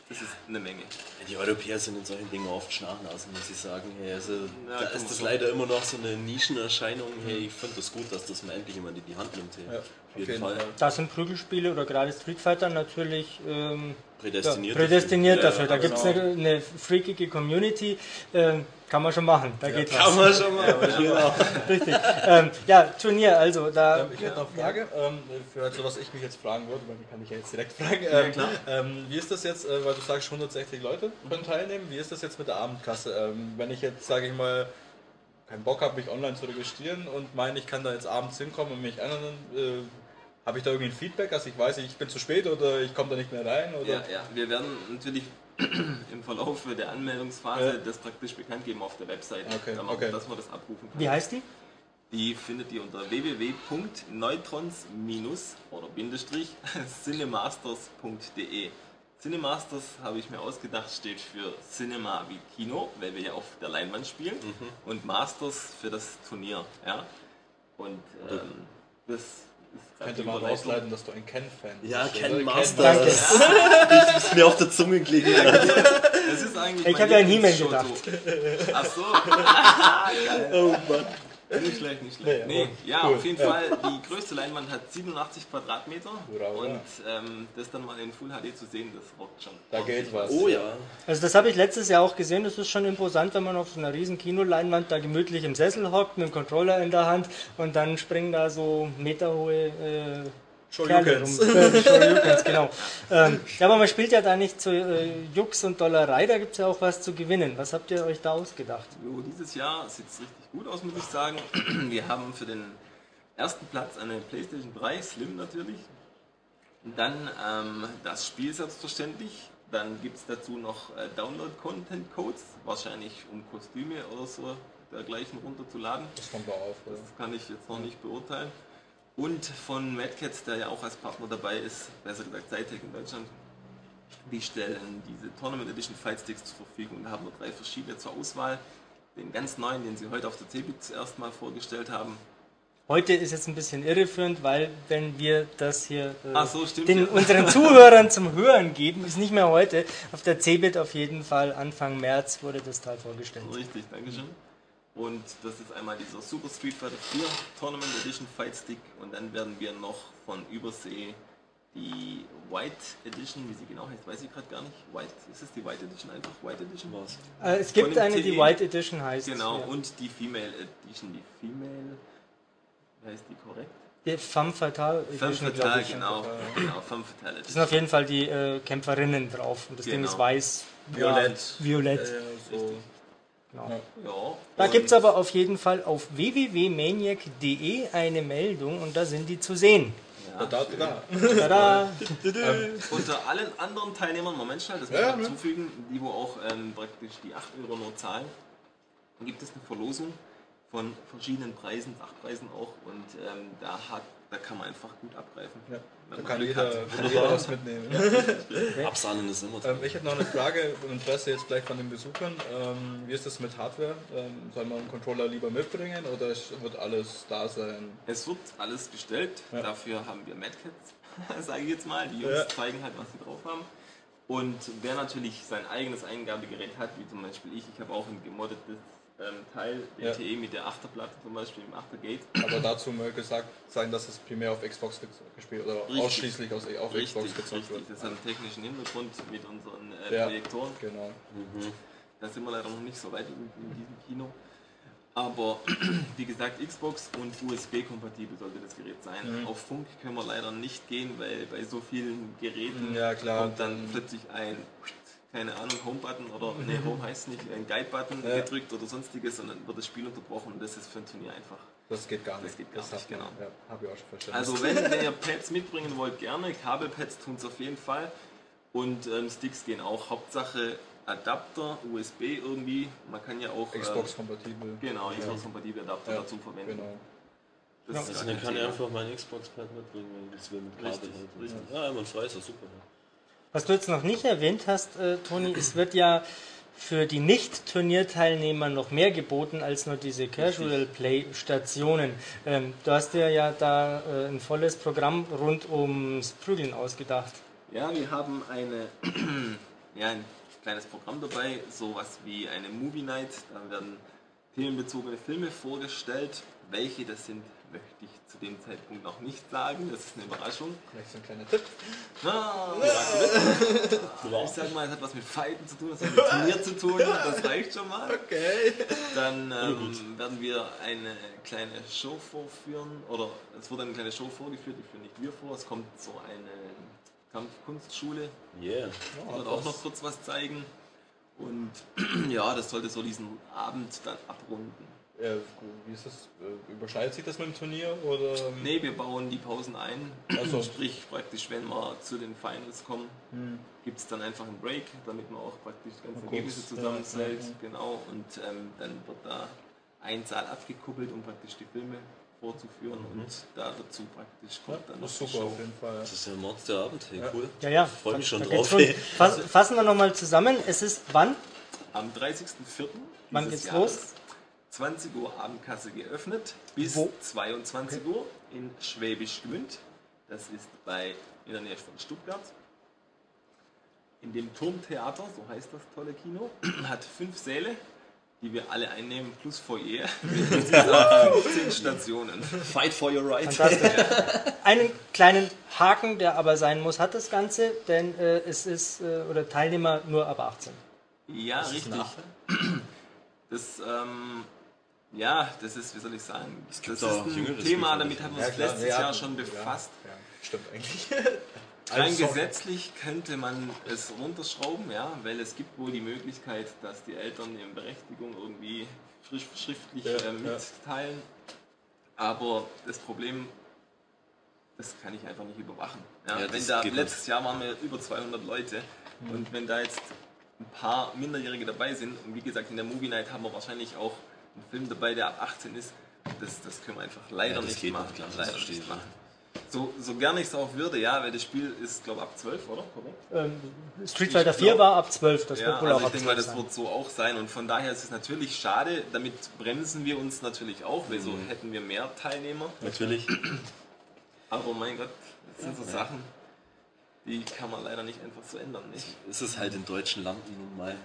Speaker 5: das ist eine Menge.
Speaker 3: Die Europäer sind in solchen Dingen oft Schnarchnasen, muss ich sagen. Hey, also,
Speaker 5: Ja,
Speaker 3: da ist das leider immer noch so eine Nischenerscheinung. Hey, ich finde das gut, dass das mal endlich jemand in die Hand nimmt. Hey.
Speaker 4: Ja,
Speaker 3: auf jeden, Fall.
Speaker 2: Da sind Prügelspiele oder gerade Street Fighter natürlich ähm,
Speaker 3: Prädestiniert.
Speaker 2: ja, prädestiniert
Speaker 3: dafür.
Speaker 2: dafür. Da gibt es
Speaker 4: genau.
Speaker 2: eine, eine freakige Community. Ähm, kann man schon machen. Da geht was.
Speaker 3: Kann man schon mal. genau. [laughs]
Speaker 2: Richtig. Ähm, ja, Turnier, also da.
Speaker 4: Ähm, ich hätte noch eine Frage, ähm, für also, was ich mich jetzt fragen würde, weil die kann ich ja jetzt direkt fragen. Ähm,
Speaker 5: klar.
Speaker 4: Ähm, wie ist das jetzt, äh, weil du sagst 160 Leute können teilnehmen, wie ist das jetzt mit der Abendkasse? Ähm, wenn ich jetzt, sage ich mal, keinen Bock habe, mich online zu registrieren und meine, ich kann da jetzt abends hinkommen und mich ändern, äh, habe ich da irgendwie ein Feedback, dass ich weiß, ich bin zu spät oder ich komme da nicht mehr rein? Oder?
Speaker 5: Ja, ja, wir werden natürlich [clears throat] im Verlauf der Anmeldungsphase
Speaker 4: Ja.
Speaker 5: das praktisch bekannt geben auf der Webseite,
Speaker 4: Okay,
Speaker 5: damit-
Speaker 4: okay.
Speaker 5: dass man das abrufen kann.
Speaker 2: Wie heißt die?
Speaker 5: Die findet ihr unter www.neutrons- oder Bindestrich cinemasters.de. Cinemasters habe ich mir ausgedacht, steht für Cinema wie Kino, weil wir ja auf der Leinwand spielen,
Speaker 4: Mhm.
Speaker 5: und Masters für das Turnier. Ja? Und ähm, das
Speaker 4: Könnte man rausleiten, dass du ein Ken-Fan bist.
Speaker 3: Ja,
Speaker 4: oder?
Speaker 3: Ken. Das ist mir auf der Zunge gelegen.
Speaker 5: Das [laughs] ist eigentlich
Speaker 2: Ich habe ja an He-Man gedacht.
Speaker 5: so. Ach so. [laughs] Geil.
Speaker 3: Oh Mann.
Speaker 5: Nicht schlecht, nicht schlecht.
Speaker 4: Nee,
Speaker 5: Nee, ja,
Speaker 4: cool.
Speaker 5: auf jeden
Speaker 4: Ja.
Speaker 5: Fall. Die größte Leinwand hat 87 Quadratmeter.
Speaker 4: Hurra, hurra.
Speaker 5: Und ähm, das dann mal in Full HD zu sehen, das rockt schon.
Speaker 4: Da geht was.
Speaker 3: Oh ja.
Speaker 2: Also das habe ich letztes Jahr auch gesehen, das ist schon imposant, wenn man auf so einer riesen Kinoleinwand da gemütlich im Sessel hockt, mit dem Controller in der Hand und dann springen da so meterhohe äh.
Speaker 4: Shoryukens. [laughs] [laughs]
Speaker 2: Shoryukens, genau. Ähm, ja, aber man spielt ja da nicht zu äh, Jux und Dollerei, da gibt es ja auch was zu gewinnen. Was habt ihr euch da ausgedacht?
Speaker 5: Jo, dieses Jahr sieht es richtig gut aus, muss ich sagen. [clears throat] Wir haben für den ersten Platz eine PlayStation 3, Slim natürlich. Und dann ähm, das Spiel selbstverständlich. Dann gibt es dazu noch äh, Download-Content-Codes, wahrscheinlich um Kostüme oder so dergleichen runterzuladen.
Speaker 4: Das kommt da auf. Oder?
Speaker 5: Das kann ich jetzt noch nicht beurteilen. Und von Madcats, der ja auch als Partner dabei ist, besser gesagt Cytec in Deutschland, die stellen diese Tournament Edition Fight Sticks zur Verfügung. Da haben wir drei verschiedene zur Auswahl. Den ganz neuen, den sie heute auf der CeBIT zuerst mal vorgestellt haben.
Speaker 2: Heute ist jetzt ein bisschen irreführend, weil wenn wir das hier äh,
Speaker 5: so, stimmt,
Speaker 2: den
Speaker 5: ja.
Speaker 2: unseren [laughs] Zuhörern zum Hören geben, ist nicht mehr heute. Auf der CeBIT auf jeden Fall Anfang März wurde das Teil vorgestellt.
Speaker 5: Richtig, Dankeschön. Und das ist einmal dieser Super Street Fighter 4 Tournament Edition Fight Stick. Und dann werden wir noch von Übersee die White Edition, wie sie genau heißt, weiß ich gerade gar nicht. White, ist es die White Edition einfach? White Edition?
Speaker 3: Was?
Speaker 2: Äh, es gibt eine, die
Speaker 5: TE.
Speaker 2: White Edition heißt.
Speaker 5: Genau,
Speaker 2: ja.
Speaker 5: und die Female Edition, die Female wie heißt die korrekt?
Speaker 2: Die Femme Fatale.
Speaker 5: Femme
Speaker 2: Edition,
Speaker 5: Fatale,
Speaker 2: glaub ich.
Speaker 5: genau. genau, Femme Fatale.
Speaker 2: Das sind auf jeden Fall die äh, Kämpferinnen drauf. Und das Ding
Speaker 5: Genau.
Speaker 2: ist weiß.
Speaker 4: Violett.
Speaker 2: Ja, violett.
Speaker 4: Äh, so.
Speaker 2: Genau.
Speaker 5: Ja.
Speaker 2: Da gibt es aber auf jeden Fall auf www.maniac.de eine Meldung und da sind die zu sehen.
Speaker 5: Ja,
Speaker 4: Da,
Speaker 5: schön.
Speaker 4: da.
Speaker 2: Tada! [laughs]
Speaker 5: Unter allen anderen Teilnehmern, Moment schnell, das muss
Speaker 4: Ja,
Speaker 5: ich noch
Speaker 4: ne?
Speaker 5: zufügen, die wo auch ähm, praktisch die 8 Euro nur zahlen, gibt es eine Verlosung von verschiedenen Preisen, Sachpreisen auch und ähm, da, hat, da kann man einfach gut abgreifen.
Speaker 4: Ja,
Speaker 5: Wenn
Speaker 4: da
Speaker 5: man
Speaker 4: kann
Speaker 5: Glück
Speaker 4: jeder,
Speaker 5: hat.
Speaker 4: kann jeder was [laughs] mitnehmen. [laughs]
Speaker 3: Absahnen ist immer
Speaker 4: Ähm, ich hätte noch eine Frage im Interesse jetzt gleich von den Besuchern. Ähm, wie ist das mit Hardware? Ähm, soll man einen Controller lieber mitbringen oder wird alles da sein?
Speaker 5: Es wird alles bestellt,
Speaker 4: Ja.
Speaker 5: dafür haben wir Madcats, [laughs] sage ich jetzt mal. Die Jungs
Speaker 4: Ja.
Speaker 5: zeigen halt, was sie drauf haben. Und wer natürlich sein eigenes Eingabegerät hat, wie zum Beispiel ich, ich habe auch ein gemoddetes ähm, Teil,
Speaker 4: Ja.
Speaker 5: LTE mit der Achterplatte zum Beispiel im Achtergate.
Speaker 4: Aber dazu mal gesagt sein, dass es primär auf Xbox ge- gespielt oder
Speaker 5: Richtig.
Speaker 4: ausschließlich aus, auf
Speaker 5: Richtig,
Speaker 4: Xbox gezockt
Speaker 5: richtig.
Speaker 4: wird.
Speaker 5: Das hat einen technischen Hintergrund mit unseren äh,
Speaker 4: Ja.
Speaker 5: Projektoren.
Speaker 4: Genau.
Speaker 5: Da sind wir leider noch nicht so weit in, in diesem Kino. Aber [clears throat] wie gesagt, Xbox und USB-kompatibel sollte das Gerät sein.
Speaker 4: Mhm.
Speaker 5: Auf Funk können wir leider nicht gehen, weil bei so vielen Geräten
Speaker 4: Ja, klar.
Speaker 5: kommt dann plötzlich ein, keine Ahnung, Home-Button oder, nee, Home heißt nicht, ein Guide-Button
Speaker 4: Ja.
Speaker 5: gedrückt oder sonstiges und dann wird das Spiel unterbrochen und das ist für ein Turnier einfach.
Speaker 4: Das geht gar nicht.
Speaker 5: Das geht gar nicht,
Speaker 4: hat man-
Speaker 5: genau.
Speaker 4: Ja, habe ich auch schon verstanden.
Speaker 5: Also wenn [laughs] ihr Pads mitbringen wollt, gerne. Kabelpads tun es auf jeden Fall. Und ähm, Sticks gehen auch. Hauptsache Adapter, USB irgendwie. Man kann ja auch ähm,
Speaker 4: Xbox-kompatibel.
Speaker 5: Genau,
Speaker 4: Ja.
Speaker 5: Xbox-kompatible Adapter
Speaker 4: Ja,
Speaker 5: dazu verwenden.
Speaker 4: Genau.
Speaker 5: Das
Speaker 2: Ja.
Speaker 5: ist
Speaker 3: Also dann kann ich einfach mein Xbox-Pad mitbringen, wenn ich das will mit Kabel
Speaker 5: Richtig,
Speaker 3: halt.
Speaker 5: richtig.
Speaker 3: Ja, man frei ist ja super.
Speaker 2: Was du jetzt noch nicht erwähnt hast, äh, Toni, es wird ja für die Nicht-Turnierteilnehmer noch mehr geboten als nur diese Casual Play-Stationen. Ähm, du hast dir ja da äh, ein volles Programm rund ums Prügeln ausgedacht.
Speaker 5: Ja, wir haben eine, [clears throat] ja, ein kleines Programm dabei, sowas wie eine Movie Night. Da werden themenbezogene Filme vorgestellt. Welche das sind, möchte ich zu dem Zeitpunkt noch nicht sagen. Das ist eine Überraschung.
Speaker 4: Vielleicht so ein kleiner Tipp.
Speaker 5: Ah, ich sag mal, es hat was mit Fighten zu tun, es hat mit Turnier zu tun, das reicht schon mal.
Speaker 4: Okay.
Speaker 5: Dann ähm, werden wir eine kleine Show vorführen, oder es wird eine kleine Show vorgeführt, die führen nicht wir vor, es kommt so eine Kampfkunstschule,
Speaker 3: Yeah.
Speaker 5: die wird auch noch kurz was zeigen. Und [clears throat] ja, das sollte so diesen Abend dann abrunden.
Speaker 4: Ja, wie ist das? Äh, Überschneidet sich das mit dem Turnier? Oder?
Speaker 5: Nee, wir bauen die Pausen ein.
Speaker 4: Also-
Speaker 5: Sprich, praktisch, wenn wir zu den Finals kommen, gibt es dann einfach einen Break, damit man auch praktisch die ganzen
Speaker 4: Mal
Speaker 5: Ergebnisse zusammenzählt.
Speaker 4: ja, ja,
Speaker 5: Genau, und ähm, dann wird da ein Saal abgekuppelt, um praktisch die Filme vorzuführen. Und da dazu praktisch kommt dann noch
Speaker 4: Das super
Speaker 5: Show.
Speaker 4: auf jeden Fall.
Speaker 3: Das ist ja ein Monsterabend, hey,
Speaker 4: Ja.
Speaker 3: cool.
Speaker 2: Ja, ja.
Speaker 3: Freu mich schon
Speaker 2: Da
Speaker 3: drauf.
Speaker 2: Fass, [laughs] fassen wir nochmal zusammen. Es ist wann?
Speaker 5: Am 30.04.
Speaker 2: Wann geht's
Speaker 5: Jahres,
Speaker 2: los?
Speaker 5: 20 Uhr Abendkasse geöffnet bis
Speaker 2: Wo?
Speaker 5: 22 Uhr in Schwäbisch Gmünd. Das ist bei, in der Nähe von Stuttgart. In dem Turmtheater, so heißt das tolle Kino, [clears throat] hat fünf Säle, die wir alle einnehmen, plus Foyer. Mit insgesamt 15 Stationen.
Speaker 3: Fight for your right.
Speaker 2: Fantastisch. [laughs] Einen kleinen Haken, der aber sein muss, hat das Ganze, denn äh, es ist, äh, oder Teilnehmer nur ab 18.
Speaker 5: Ja, richtig. Das, ähm, ja, das ist, wie soll ich sagen, das ist ein Thema, damit haben wir uns letztes Jahr schon befasst.
Speaker 4: Ja, stimmt eigentlich. [laughs]
Speaker 5: Rein
Speaker 4: Also,
Speaker 5: gesetzlich könnte man es runterschrauben, ja, weil es gibt wohl die Möglichkeit, dass die Eltern ihre Berechtigung irgendwie schrift- schriftlich
Speaker 4: Ja,
Speaker 5: äh,
Speaker 4: ja.
Speaker 5: mitteilen. Aber das Problem, das kann ich einfach nicht überwachen. Ja,
Speaker 3: Ja,
Speaker 5: wenn da letztes Jahr waren wir über 200 Leute und wenn da jetzt ein paar Minderjährige dabei sind und wie gesagt in der Movie Night haben wir wahrscheinlich auch einen Film dabei, der ab 18 ist, das, das können wir einfach leider
Speaker 3: Ja, das
Speaker 5: nicht
Speaker 3: geht
Speaker 5: machen.
Speaker 3: nicht,
Speaker 5: leider nicht
Speaker 3: ich.
Speaker 5: machen. So, so gerne ich es auch würde, ja, weil das Spiel ist, glaube ich, ab 12, oder? Korrekt?
Speaker 2: Ähm, Street Fighter
Speaker 5: Ich
Speaker 2: 4
Speaker 5: glaub-
Speaker 2: war ab 12, das
Speaker 5: Ja,
Speaker 2: wird wohl
Speaker 5: also
Speaker 2: auch
Speaker 5: ich
Speaker 2: ab
Speaker 5: denke
Speaker 2: 12
Speaker 5: mal, das
Speaker 2: sein.
Speaker 5: wird so auch sein und von daher ist es natürlich schade, damit bremsen wir uns natürlich auch, weil so
Speaker 3: Mhm.
Speaker 5: hätten wir mehr Teilnehmer.
Speaker 3: Natürlich. [clears throat]
Speaker 5: Aber mein Gott, das sind so Sachen, die kann man leider nicht einfach so ändern. Nicht?
Speaker 3: Ist es halt in deutschen Landen nun mal.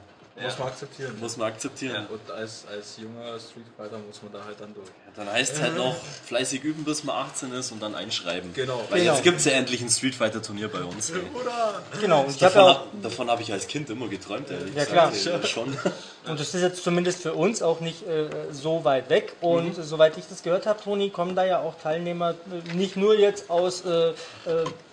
Speaker 4: Muss man akzeptieren.
Speaker 3: Muss man akzeptieren.
Speaker 4: Und als, als junger Street Fighter muss man da halt dann durch.
Speaker 3: Dann heißt es halt noch fleißig üben, bis man 18 ist und dann einschreiben.
Speaker 4: Genau.
Speaker 3: Weil
Speaker 2: Genau.
Speaker 3: jetzt gibt es ja endlich ein Street Fighter Turnier bei uns. Ey.
Speaker 2: Genau, und habe
Speaker 3: Davon,
Speaker 2: ja auch,
Speaker 3: hab, habe ich als Kind immer geträumt, ehrlich
Speaker 2: Ja,
Speaker 3: gesagt.
Speaker 2: klar.
Speaker 3: Ey, Schon. [laughs]
Speaker 2: und das ist jetzt zumindest für uns auch nicht äh, so weit weg. Und soweit ich das gehört habe, Toni, kommen da ja auch Teilnehmer äh, nicht nur jetzt aus äh, äh,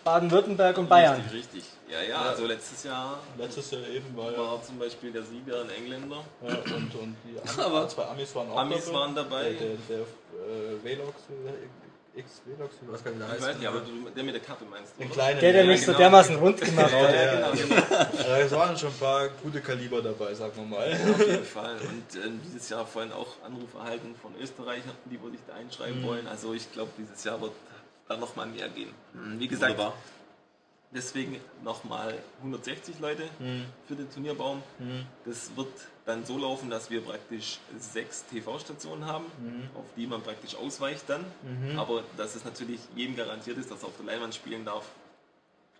Speaker 2: Baden-Württemberg und Bayern.
Speaker 5: Richtig, richtig. Ja, ja, also letztes Jahr
Speaker 4: Letztes Jahr eben war ja,
Speaker 5: war zum Beispiel der Sieger ein Engländer.
Speaker 4: ja und, und die [laughs] Ami,
Speaker 3: Aber-
Speaker 4: zwei Amis waren auch
Speaker 5: Amis
Speaker 4: dabei.
Speaker 5: waren dabei.
Speaker 4: Der, der, der äh, Velox, äh, X Velox, ich weiß gar nicht, wie der
Speaker 5: Ich
Speaker 4: heißt.
Speaker 5: weiß nicht, aber du, der mit der Kappe meinst du?
Speaker 4: Den kleinen.
Speaker 2: Der, der
Speaker 4: ja,
Speaker 2: mich so
Speaker 5: genau.
Speaker 2: dermaßen rund gemacht hat.
Speaker 4: Ja,
Speaker 5: Genau, genau. [laughs]
Speaker 4: ja. Es waren schon ein paar gute Kaliber dabei, sagen wir mal.
Speaker 5: Auf jeden Fall. Und äh, dieses Jahr vorhin auch Anruf erhalten von Österreichern, die wo sich da einschreiben wollen. Also ich glaube, dieses Jahr wird da nochmal mehr gehen. Wie gesagt,
Speaker 3: Wunderbar.
Speaker 5: Deswegen nochmal 160 Leute für den Turnierbaum. Das wird dann so laufen, dass wir praktisch sechs TV-Stationen haben, auf die man praktisch ausweicht dann. Aber dass es natürlich jedem garantiert ist, dass er auf der Leinwand spielen darf.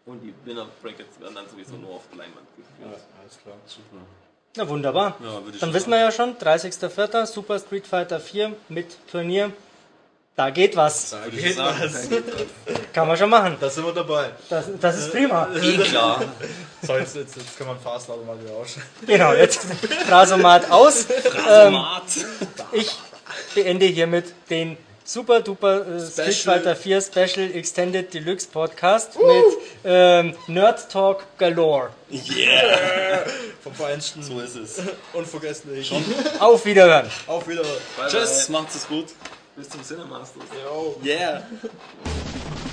Speaker 5: Und die Winner-Brackets werden dann sowieso nur auf der Leinwand geführt.
Speaker 4: alles klar.
Speaker 3: Super.
Speaker 2: Na wunderbar.
Speaker 3: Ja,
Speaker 2: Dann wissen wir ja schon, 30.04. Super Street Fighter 4 mit Turnier. Da geht was.
Speaker 4: Da geht
Speaker 3: sagen.
Speaker 4: was. [laughs]
Speaker 2: Kann man schon machen.
Speaker 4: Da sind wir dabei.
Speaker 2: Das, das ist prima.
Speaker 3: Eh klar. [laughs]
Speaker 4: So, jetzt, jetzt, jetzt kann man Fastlader mal wieder ausschauen.
Speaker 2: Genau, jetzt [laughs] Phrasomat aus.
Speaker 3: Rasomat.
Speaker 2: Ich beende hiermit den super duper äh, Street
Speaker 4: Special.
Speaker 2: Fighter 4 Special Extended Deluxe Podcast mit ähm, Nerd Talk Galore.
Speaker 3: Yeah.
Speaker 4: Vom Feinsten.
Speaker 3: So ist es.
Speaker 4: Unvergesslich.
Speaker 2: Auf Wiederhören.
Speaker 4: Auf wieder.
Speaker 5: Bye,
Speaker 3: Tschüss,
Speaker 5: bye.
Speaker 3: macht's es gut.
Speaker 5: Bis zum Cinemasters.
Speaker 4: Yo.
Speaker 3: Yeah. [laughs]